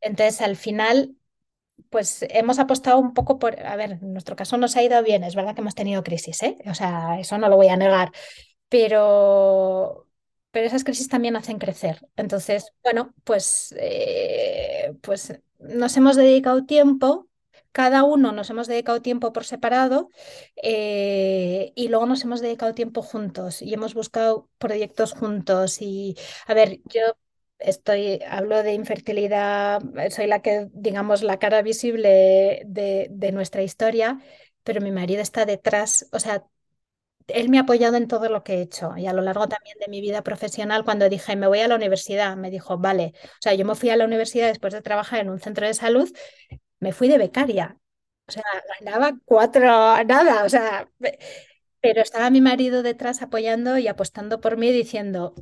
Entonces, al final, pues hemos apostado un poco por, a ver, en nuestro caso nos ha ido bien, es verdad que hemos tenido crisis, ¿eh? O sea, eso no lo voy a negar, pero, pero esas crisis también hacen crecer. Entonces, bueno, pues, eh, pues nos hemos dedicado tiempo cada uno nos hemos dedicado tiempo por separado eh, y luego nos hemos dedicado tiempo juntos y hemos buscado proyectos juntos. Y a ver, yo estoy, hablo de infertilidad, soy la que, digamos, la cara visible de, de nuestra historia, pero mi marido está detrás, o sea, él me ha apoyado en todo lo que he hecho y a lo largo también de mi vida profesional, cuando dije, me voy a la universidad, me dijo, vale, o sea, yo me fui a la universidad después de trabajar en un centro de salud me fui de becaria. O sea, ganaba cuatro, nada, o sea, pero estaba mi marido detrás apoyando y apostando por mí diciendo,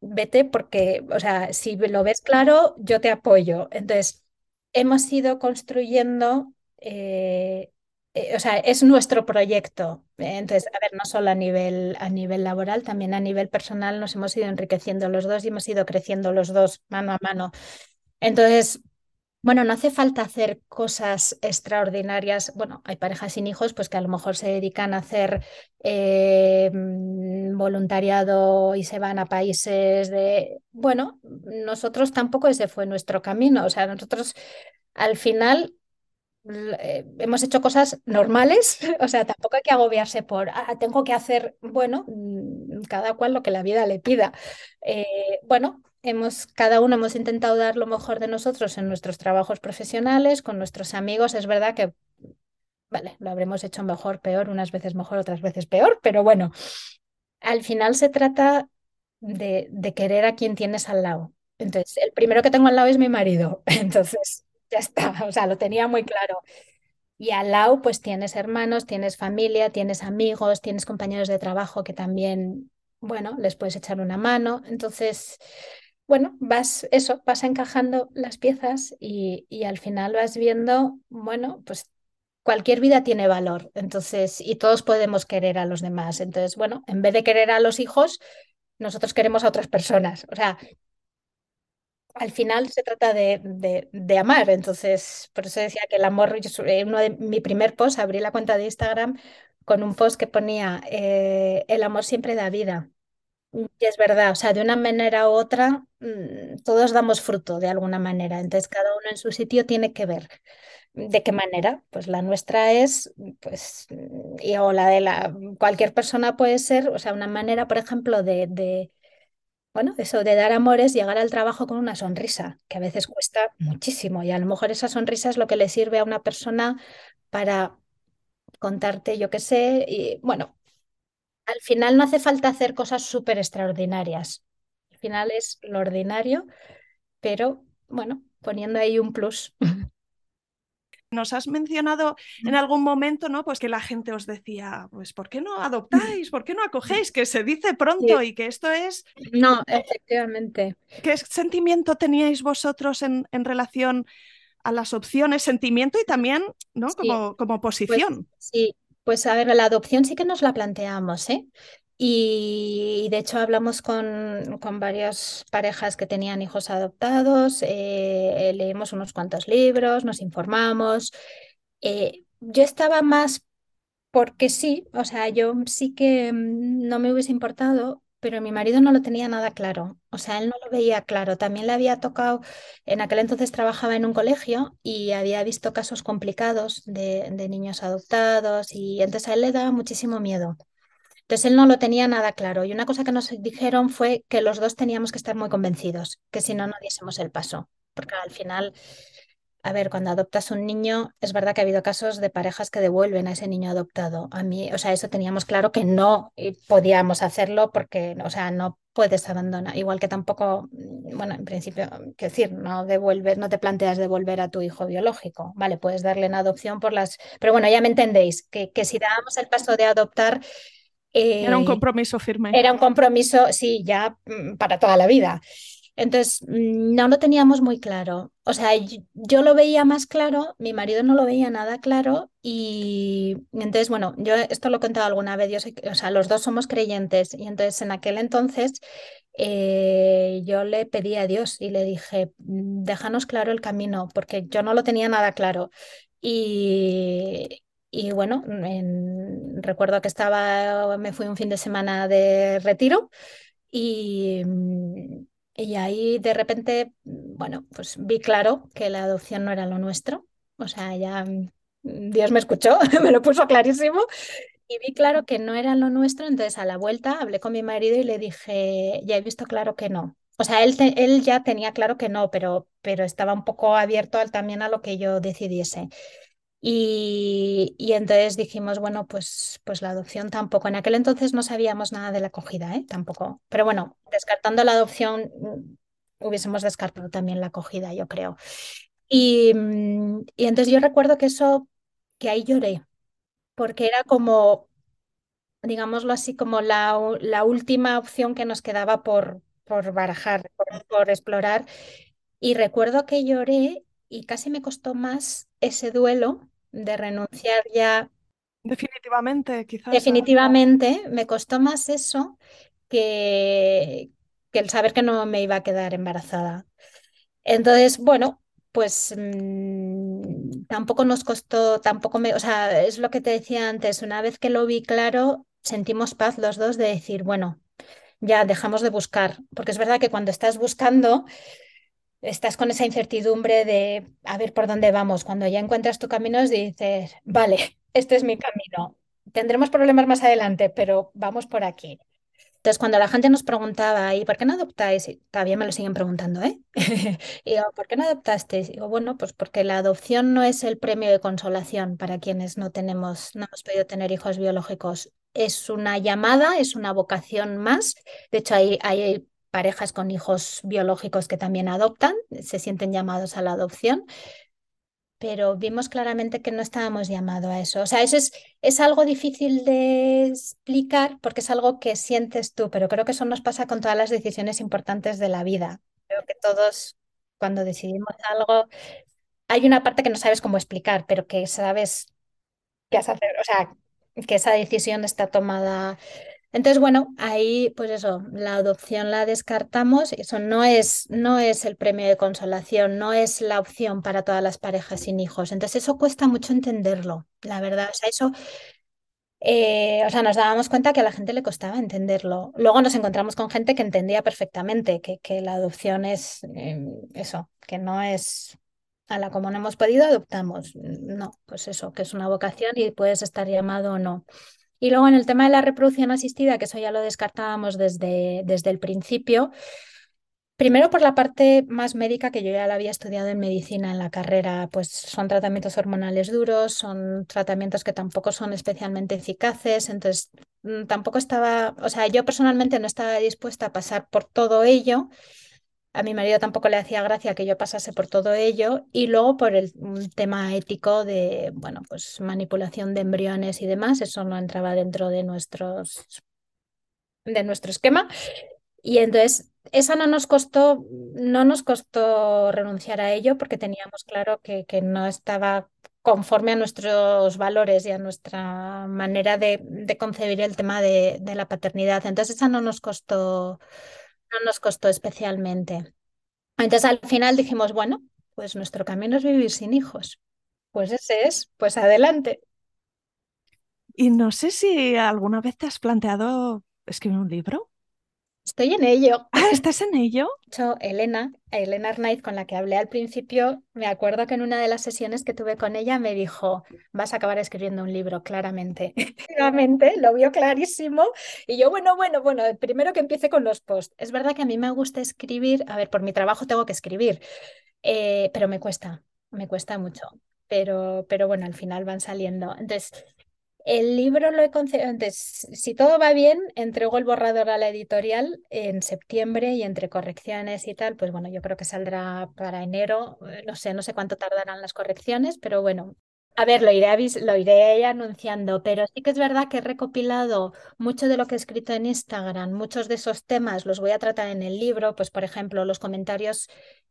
vete porque, o sea, si lo ves claro, yo te apoyo. Entonces, hemos ido construyendo, eh, eh, o sea, es nuestro proyecto. Entonces, a ver, no solo a nivel, a nivel laboral, también a nivel personal nos hemos ido enriqueciendo los dos y hemos ido creciendo los dos mano a mano. Entonces, bueno, no hace falta hacer cosas extraordinarias. Bueno, hay parejas sin hijos, pues que a lo mejor se dedican a hacer eh, mm, voluntariado y se van a países de... Bueno, nosotros tampoco ese fue nuestro camino. O sea, nosotros al final eh, hemos hecho cosas normales, (laughs) o sea, tampoco hay que agobiarse por, ah, tengo que hacer, bueno, mm, cada cual lo que la vida le pida. Eh, bueno, cada uno hemos intentado dar lo mejor de nosotros en nuestros trabajos profesionales, con nuestros amigos. Es verdad que, vale, lo habremos hecho mejor, peor, unas veces mejor, otras veces peor, pero bueno, al final se trata de, de querer a quien tienes al lado. Entonces, el primero que tengo al lado es mi marido. (laughs) Entonces, ya está, o sea, lo tenía muy claro. Y al lado, pues tienes hermanos, tienes familia, tienes amigos, tienes compañeros de trabajo que también, bueno, les puedes echar una mano. Entonces, bueno, vas eso, vas encajando las piezas y, y al final vas viendo, bueno, pues cualquier vida tiene valor. Entonces, y todos podemos querer a los demás. Entonces, bueno, en vez de querer a los hijos, nosotros queremos a otras personas. O sea, al final se trata de, de, de, amar, entonces por eso decía que el amor, yo, uno de mi primer post, abrí la cuenta de Instagram con un post que ponía, eh, el amor siempre da vida. Y es verdad, o sea, de una manera u otra, mmm, todos damos fruto de alguna manera, entonces cada uno en su sitio tiene que ver. ¿De qué manera? Pues la nuestra es, pues, y, o la de la, cualquier persona puede ser, o sea, una manera, por ejemplo, de, de bueno, eso de dar amor es llegar al trabajo con una sonrisa, que a veces cuesta muchísimo y a lo mejor esa sonrisa es lo que le sirve a una persona para contarte, yo qué sé, y bueno, al final no hace falta hacer cosas súper extraordinarias. Al final es lo ordinario pero bueno, poniendo ahí un plus. Nos has mencionado en algún momento, ¿no? Pues que la gente os decía, pues ¿por qué no adoptáis? ¿Por qué no acogéis? Que se dice pronto y que esto es... No, efectivamente. ¿Qué sentimiento teníais vosotros en, en relación a las opciones, sentimiento y también, ¿no? Como, como Pues, posición. sí, pues a ver, la adopción sí que nos la planteamos, ¿eh? Y de hecho hablamos con, con varias parejas que tenían hijos adoptados, eh, leímos unos cuantos libros, nos informamos. Eh, yo estaba más porque sí, o sea, yo sí que mm, no me hubiese importado, pero mi marido no lo tenía nada claro, o sea, él no lo veía claro. También le había tocado, en aquel entonces trabajaba en un colegio y había visto casos complicados de, niños adoptados y entonces a él le daba muchísimo miedo. Entonces él no lo tenía nada claro y una cosa que nos dijeron fue que los dos teníamos que estar muy convencidos, que si no, no diésemos el paso, porque al final, a ver, cuando adoptas un niño, es verdad que ha habido casos de parejas que devuelven a ese niño adoptado. A mí, o sea, eso teníamos claro que no podíamos hacerlo porque, o sea, no puedes abandonar, igual que tampoco, mm, bueno, en principio, quiero decir, no devuelves, no te planteas devolver a tu hijo biológico, vale, puedes darle en adopción por las, pero bueno, ya me entendéis, que, que si dábamos el paso de adoptar Era un eh, compromiso firme. era un compromiso, sí, ya mm, para toda la vida. Entonces, no lo teníamos muy claro. O sea, yo, lo veía más claro, mi marido no lo veía nada claro y entonces, bueno, yo esto lo he contado alguna vez, yo que, o sea, los dos somos creyentes y entonces en aquel entonces eh, yo le pedí a Dios y le dije, "Mm, déjanos claro el camino, porque yo no lo tenía nada claro. Y, y bueno, en- recuerdo que estaba, me fui un fin de semana de retiro y, y ahí de repente, bueno, pues vi claro que la adopción no era lo nuestro. O sea, ya mm, Dios me escuchó, (laughs) me lo puso clarísimo y vi claro que no era lo nuestro. Entonces a la vuelta hablé con mi marido y le dije, ya he visto claro que no. O sea, él, él ya tenía claro que no, pero, pero estaba un poco abierto al- también a lo que yo decidiese. Y, entonces dijimos, bueno, pues, pues la adopción tampoco. En aquel entonces no sabíamos nada de la acogida, ¿eh? Tampoco. Pero bueno, descartando la adopción, mm, hubiésemos descartado también la acogida, yo creo. Y, mm, y entonces yo recuerdo que eso, que ahí lloré, porque era como, digámoslo así, como la, la última opción que nos quedaba por, por barajar, por explorar. Y recuerdo que lloré y casi me costó más ese duelo de renunciar ya Definitivamente, quizás. a- Definitivamente me costó más eso que, que el saber que no me iba a quedar embarazada. Entonces, bueno, pues mm, tampoco nos costó, tampoco me, o sea, es lo que te decía antes, una vez que lo vi claro, sentimos paz los dos de decir, bueno, ya dejamos de buscar, porque es verdad que cuando estás buscando estás con esa incertidumbre de a ver por dónde vamos. Cuando ya encuentras tu camino, dices, vale, este es mi camino. Tendremos problemas más adelante, pero vamos por aquí. Entonces, cuando la gente nos preguntaba, ¿y por qué no adoptáis? Y todavía me lo siguen preguntando, ¿eh? (laughs) Y digo, ¿por qué no adoptasteis? Y digo, bueno, pues porque la adopción no es el premio de consolación para quienes no tenemos, no hemos podido tener hijos biológicos. Es una llamada, es una vocación más. De hecho, hay, hay parejas con hijos biológicos que también adoptan, se sienten llamados a la adopción, pero vimos claramente que no estábamos llamados a eso. O sea, eso es, es algo difícil de explicar porque es algo que sientes tú, pero creo que eso nos pasa con todas las decisiones importantes de la vida. Creo que todos, cuando decidimos algo, hay una parte que no sabes cómo explicar, pero que sabes qué has hacer, o sea, que esa decisión está tomada entonces, bueno, ahí, pues eso, la adopción la descartamos. Eso no es, no es el premio de consolación, no es la opción para todas las parejas sin hijos. Entonces, eso cuesta mucho entenderlo, la verdad. O sea, eso, eh, o sea, nos dábamos cuenta que a la gente le costaba entenderlo. Luego nos encontramos con gente que entendía perfectamente que, que la adopción es eh, eso, que no es a la como no hemos podido, adoptamos. No, pues eso, que es una vocación y puedes estar llamado o no. Y luego en el tema de la reproducción asistida, que eso ya lo descartábamos desde, desde el principio, primero por la parte más médica, que yo ya la había estudiado en medicina en la carrera, pues son tratamientos hormonales duros, son tratamientos que tampoco son especialmente eficaces, entonces mm, tampoco estaba, o sea, yo personalmente no estaba dispuesta a pasar por todo ello a mi marido tampoco le hacía gracia que yo pasase por todo ello y luego por el tema ético de, bueno, pues manipulación de embriones y demás, eso no entraba dentro de nuestros de nuestro esquema. Y entonces, esa no nos costó, no nos costó renunciar a ello porque teníamos claro que, que no estaba conforme a nuestros valores y a nuestra manera de, concebir el tema de, de, la paternidad. Entonces, esa no nos costó, no nos costó especialmente. Entonces, al final dijimos, bueno, pues nuestro camino es vivir sin hijos. Pues ese es, pues adelante. Y no sé si alguna vez te has planteado escribir un libro. Estoy en ello. Ah, ¿estás en ello? Hecho, Elena, Elena Arnaiz, con la que hablé al principio, me acuerdo que en una de las sesiones que tuve con ella me dijo, vas a acabar escribiendo un libro, claramente. (laughs) claramente, lo vio clarísimo. Y yo, bueno, bueno, bueno, primero que empiece con los posts. Es verdad que a mí me gusta escribir, a ver, por mi trabajo tengo que escribir, eh, pero me cuesta, me cuesta mucho. Pero, pero bueno, al final van saliendo. Entonces, el libro lo he concebido, si todo va bien, entrego el borrador a la editorial en septiembre y entre correcciones y tal, pues bueno, yo creo que saldrá para enero, eh, no sé, no sé cuánto tardarán las correcciones, pero bueno, a ver, lo iré, anunciando, pero sí que es verdad que he recopilado mucho de lo que he escrito en Instagram, muchos de esos temas los voy a tratar en el libro, pues por ejemplo, los comentarios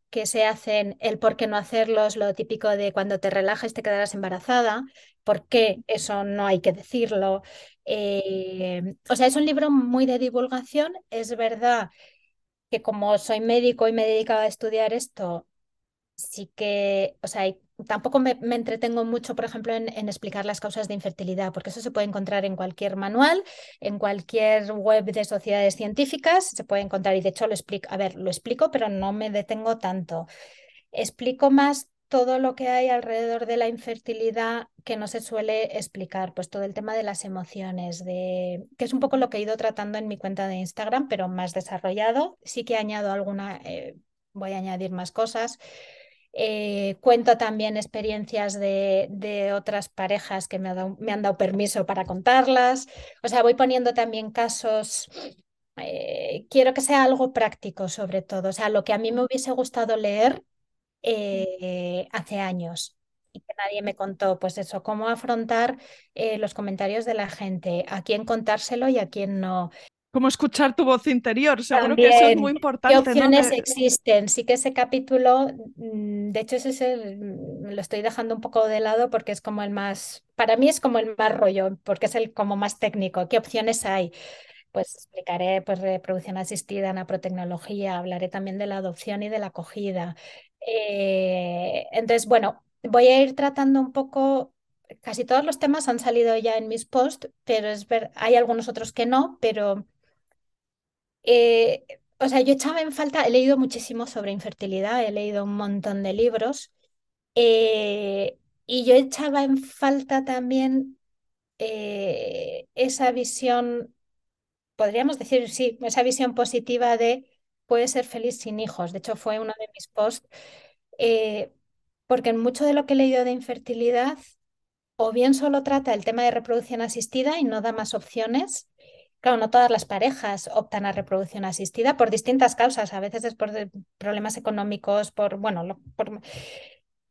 que se hacen, el por qué no hacerlos, lo típico de cuando te relajes te quedarás embarazada, por qué eso no hay que decirlo. Eh, o sea, es un libro muy de divulgación. Es verdad que como soy médico y me he dedicado a estudiar esto, sí que, o sea, tampoco me, entretengo mucho, por ejemplo, en, explicar las causas de infertilidad, porque eso se puede encontrar en cualquier manual, en cualquier web de sociedades científicas, se puede encontrar y de hecho lo explico, a ver, lo explico, pero no me detengo tanto. Explico más todo lo que hay alrededor de la infertilidad que no se suele explicar, pues todo el tema de las emociones, de que es un poco lo que he ido tratando en mi cuenta de Instagram, pero más desarrollado. Sí que añado alguna, eh, voy a añadir más cosas. Eh, cuento también experiencias de, de otras parejas que me, han dado permiso para contarlas. O sea, voy poniendo también casos. Eh, quiero que sea algo práctico sobre todo. O sea, lo que a mí me hubiese gustado leer eh, hace años y que nadie me contó, pues eso, cómo afrontar los comentarios de la gente, a quién contárselo y a quién no como escuchar tu voz interior, seguro que eso es muy importante. ¿Qué opciones existen? Sí que ese capítulo, mm, de hecho ese mm, lo estoy dejando un poco de lado porque es como el más, para mí es como el más rollo, porque es el como más técnico. ¿Qué opciones hay? Pues explicaré pues reproducción asistida, naprotecnología, hablaré también de la adopción y de la acogida. Eh, entonces, bueno, voy a ir tratando un poco casi todos los temas han salido ya en mis posts, pero es ver, hay algunos otros que no, pero eh, o sea, yo echaba en falta, he leído muchísimo sobre infertilidad, he leído un montón de libros eh, y yo echaba en falta también eh, esa visión, podríamos decir, sí, esa visión positiva de puede ser feliz sin hijos. De hecho, fue uno de mis posts, porque en mucho de lo que he leído de infertilidad, o bien solo trata el tema de reproducción asistida y no da más opciones, Claro, no todas las parejas optan a reproducción asistida por distintas causas, a veces es por problemas económicos, por, bueno, por...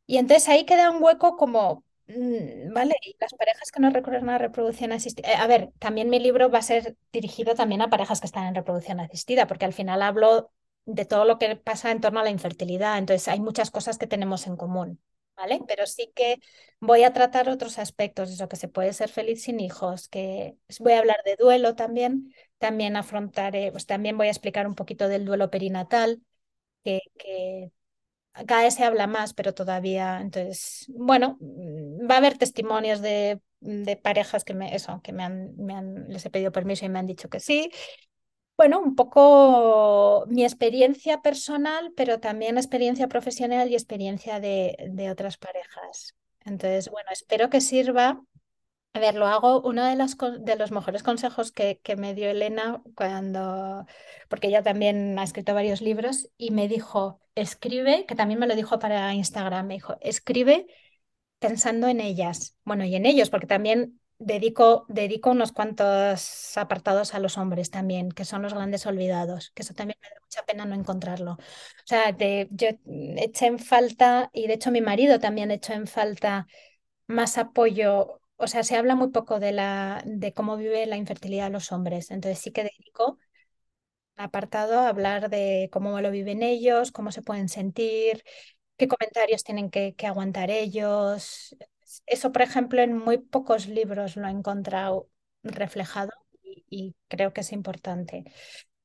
y entonces ahí queda un hueco como, mm, ¿vale? Y las parejas que no recurren a reproducción asistida, eh, a ver, también mi libro va a ser dirigido también a parejas que están en reproducción asistida, porque al final hablo de todo lo que pasa en torno a la infertilidad, entonces hay muchas cosas que tenemos en común. ¿Vale? Pero sí que voy a tratar otros aspectos, eso que se puede ser feliz sin hijos, que voy a hablar de duelo también, también afrontaré, pues también voy a explicar un poquito del duelo perinatal, que, cada vez se habla más, pero todavía, entonces, bueno, mm, va a haber testimonios de, de parejas que me, eso, que me han, me han, les he pedido permiso y me han dicho que sí, bueno, un poco mi experiencia personal, pero también experiencia profesional y experiencia de, otras parejas. Entonces, bueno, espero que sirva. A ver, lo hago, uno de, las, de los mejores consejos que, que me dio Elena cuando, porque ella también ha escrito varios libros y me dijo, escribe, que también me lo dijo para Instagram, me dijo, escribe pensando en ellas, bueno, y en ellos, porque también dedico, dedico unos cuantos apartados a los hombres también, que son los grandes olvidados, que eso también me da mucha pena no encontrarlo. O sea, de, yo eché en falta, y de hecho mi marido también echó en falta más apoyo. O sea, se habla muy poco de, la, de cómo vive la infertilidad de los hombres. Entonces sí que dedico un apartado a hablar de cómo lo viven ellos, cómo se pueden sentir, qué comentarios tienen que, que aguantar ellos. Eso, por ejemplo, en muy pocos libros lo he encontrado reflejado y, creo que es importante.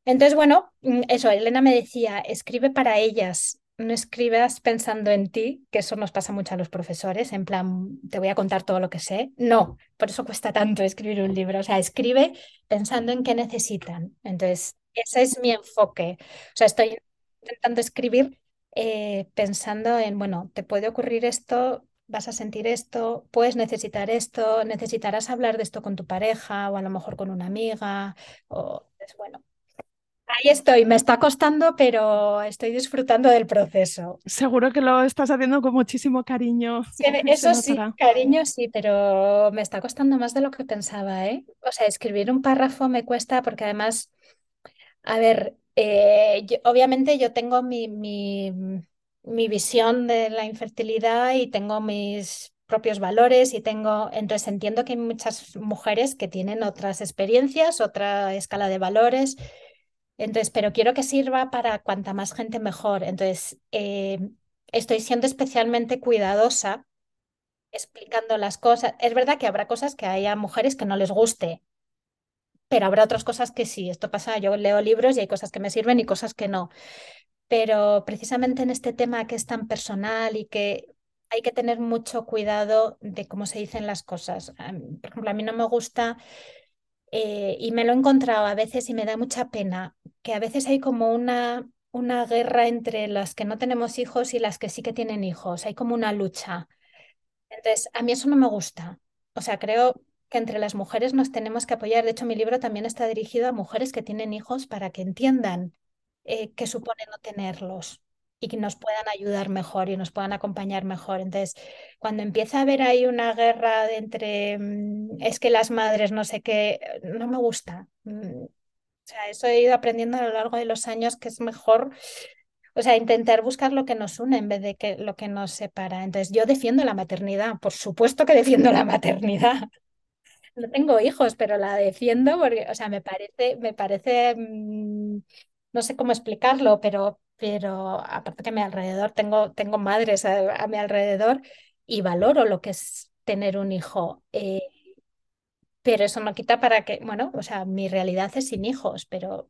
Entonces, bueno, mm, eso, Elena me decía, escribe para ellas, no escribas pensando en ti, que eso nos pasa mucho a los profesores, en plan, te voy a contar todo lo que sé. No, por eso cuesta tanto escribir un libro. O sea, escribe pensando en qué necesitan. Entonces, ese es mi enfoque. O sea, estoy intentando escribir eh, pensando en, bueno, te puede ocurrir esto, vas a sentir esto, puedes necesitar esto, necesitarás hablar de esto con tu pareja o a lo mejor con una amiga. O, pues, bueno, Ahí estoy, me está costando, pero estoy disfrutando del proceso. Seguro que lo estás haciendo con muchísimo cariño. (laughs) eso sí, cariño sí, pero me está costando más de lo que pensaba, ¿eh? O sea, escribir un párrafo me cuesta porque además, a ver, eh, obviamente yo tengo mi, mi, mi visión de la infertilidad y tengo mis propios valores y tengo, entonces entiendo que hay muchas mujeres que tienen otras experiencias, otra escala de valores entonces, pero quiero que sirva para cuanta más gente mejor. Entonces, eh, estoy siendo especialmente cuidadosa explicando las cosas. Es verdad que habrá cosas que haya mujeres que no les guste, pero habrá otras cosas que sí. Esto pasa, yo leo libros y hay cosas que me sirven y cosas que no. Pero precisamente en este tema que es tan personal y que hay que tener mucho cuidado de cómo se dicen las cosas. Por ejemplo, a mí no me gusta eh, y me lo he encontrado a veces y me da mucha pena, que a veces hay como una, una guerra entre las que no tenemos hijos y las que sí que tienen hijos, hay como una lucha. Entonces, a mí eso no me gusta. O sea, creo que entre las mujeres nos tenemos que apoyar. De hecho, mi libro también está dirigido a mujeres que tienen hijos para que entiendan eh, qué supone no tenerlos y que nos puedan ayudar mejor y nos puedan acompañar mejor. Entonces, cuando empieza a haber ahí una guerra entre mm, es que las madres no sé qué, no me gusta. Mm, o sea, eso he ido aprendiendo a lo largo de los años que es mejor, o sea, intentar buscar lo que nos une en vez de que lo que nos separa. Entonces, yo defiendo la maternidad, por supuesto que defiendo la maternidad. No tengo hijos, pero la defiendo porque, o sea, me parece, me parece, mm, no sé cómo explicarlo, pero pero aparte que a mi alrededor tengo, tengo madres a, mi alrededor y valoro lo que es tener un hijo. Eh, pero eso no quita para que, bueno, o sea, mi realidad es sin hijos, pero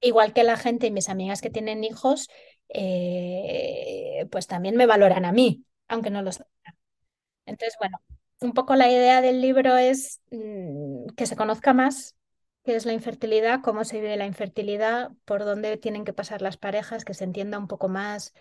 igual que la gente y mis amigas que tienen hijos, eh, pues también me valoran a mí, aunque no lo sepan. Entonces, bueno, un poco la idea del libro es mm, que se conozca más qué es la infertilidad, cómo se vive la infertilidad, por dónde tienen que pasar las parejas, que se entienda un poco más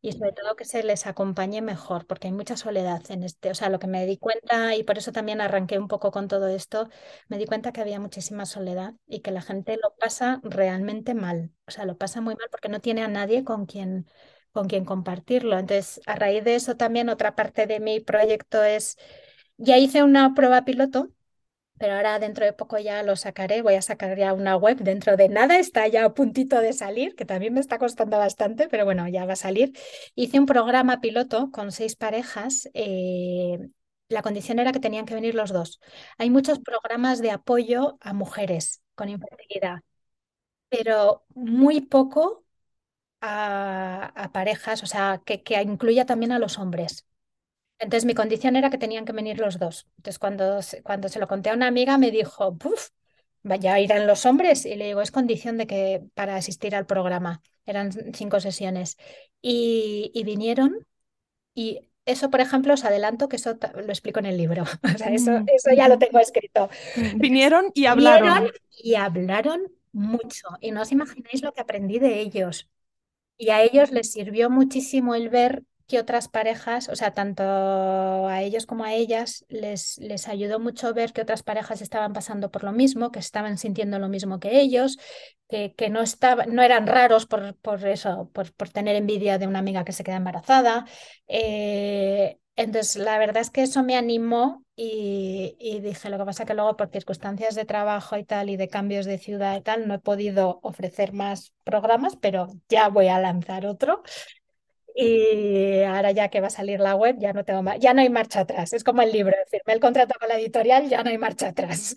y sobre todo que se les acompañe mejor, porque hay mucha soledad en este, o sea, lo que me di cuenta y por eso también arranqué un poco con todo esto, me di cuenta que había muchísima soledad y que la gente lo pasa realmente mal, o sea, lo pasa muy mal porque no tiene a nadie con quien con quien compartirlo. Entonces, a raíz de eso también otra parte de mi proyecto es ya hice una prueba piloto pero ahora dentro de poco ya lo sacaré, voy a sacar ya una web dentro de nada, está ya a puntito de salir, que también me está costando bastante, pero bueno, ya va a salir. Hice un programa piloto con seis parejas. Eh, la condición era que tenían que venir los dos. Hay muchos programas de apoyo a mujeres con infertilidad, pero muy poco a, parejas, o sea, que, que incluya también a los hombres. Entonces mi condición era que tenían que venir los dos. Entonces cuando, cuando se lo conté a una amiga me dijo, ¡puf! Vaya, irán los hombres. Y le digo, es condición de que para asistir al programa. Eran cinco sesiones. Y, vinieron y eso, por ejemplo, os adelanto que eso lo explico en el libro. (laughs) O sea, eso, mm, eso ya lo tengo escrito. Vinieron y hablaron. Vinieron y hablaron mucho. Y no os imagináis lo que aprendí de ellos. Y a ellos les sirvió muchísimo el ver que otras parejas, o sea, tanto a ellos como a ellas, les, les ayudó mucho ver que otras parejas estaban pasando por lo mismo, que estaban sintiendo lo mismo que ellos, que, que no, estaban, no eran raros por, por eso, por, por, tener envidia de una amiga que se queda embarazada. Eh, Entonces, la verdad es que eso me animó y, y, dije, lo que pasa que luego por circunstancias de trabajo y tal y de cambios de ciudad y tal, no he podido ofrecer más programas, pero ya voy a lanzar otro. Y ahora ya que va a salir la web, ya no tengo ya no hay marcha atrás. Es como el libro, firmé el contrato con la editorial, ya no hay marcha atrás.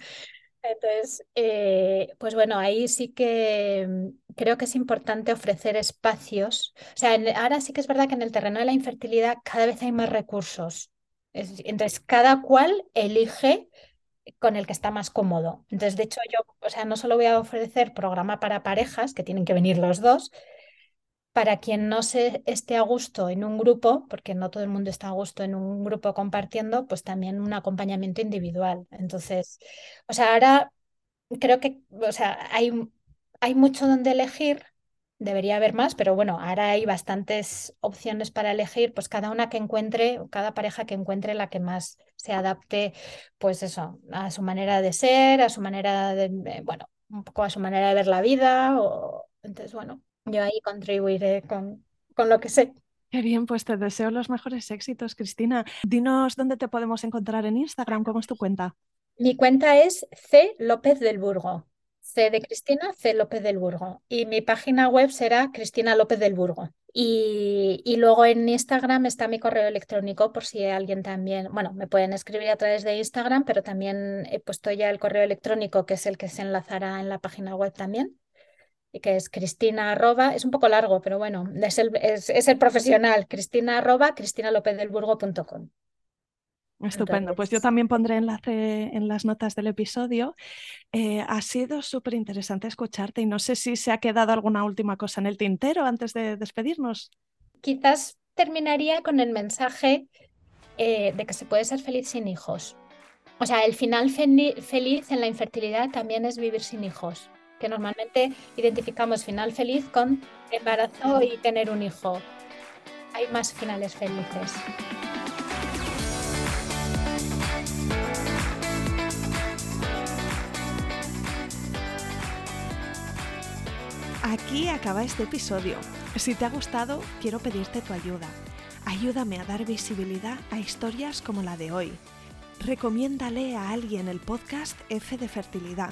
Entonces, eh, pues bueno, ahí sí que mm, creo que es importante ofrecer espacios. O sea, ahora sí que es verdad que en el terreno de la infertilidad cada vez hay más recursos. entonces, cada cual elige con el que está más cómodo. Entonces, de hecho, yo, o sea, no solo voy a ofrecer programa para parejas, que tienen que venir los dos, para quien no se esté a gusto en un grupo, porque no todo el mundo está a gusto en un grupo compartiendo, pues también un acompañamiento individual. Entonces, o sea, ahora creo que, o sea, hay, hay mucho donde elegir, debería haber más, pero bueno, ahora hay bastantes opciones para elegir, pues cada una que encuentre, cada pareja que encuentre la que más se adapte, pues eso, a su manera de ser, a su manera de, eh, bueno, un poco a su manera de ver la vida, o entonces, bueno, yo ahí contribuiré con, con lo que sé. Qué bien, pues te deseo los mejores éxitos, Cristina. Dinos dónde te podemos encontrar en Instagram, ¿cómo es tu cuenta? Mi cuenta es C López del Burgo. C de Cristina, C López del Burgo. Y mi página web será Cristina López del Burgo. Y, y, luego en Instagram está mi correo electrónico por si alguien también, bueno, me pueden escribir a través de Instagram, pero también he puesto ya el correo electrónico que es el que se enlazará en la página web también que es Cristina arroba, es un poco largo, pero bueno, es el, es, el profesional, Cristina arroba, cristinalopezdelburgo.com. Estupendo, pues yo también pondré enlace en las notas del episodio. Eh, ha sido súper interesante escucharte y no sé si se ha quedado alguna última cosa en el tintero antes de despedirnos. Quizás terminaría con el mensaje eh, de que se puede ser feliz sin hijos. O sea, el final feliz en la infertilidad también es vivir sin hijos normalmente identificamos final feliz con embarazo y tener un hijo. Hay más finales felices. Aquí acaba este episodio. Si te ha gustado, quiero pedirte tu ayuda. Ayúdame a dar visibilidad a historias como la de hoy. Recomiéndale a alguien el podcast F de Fertilidad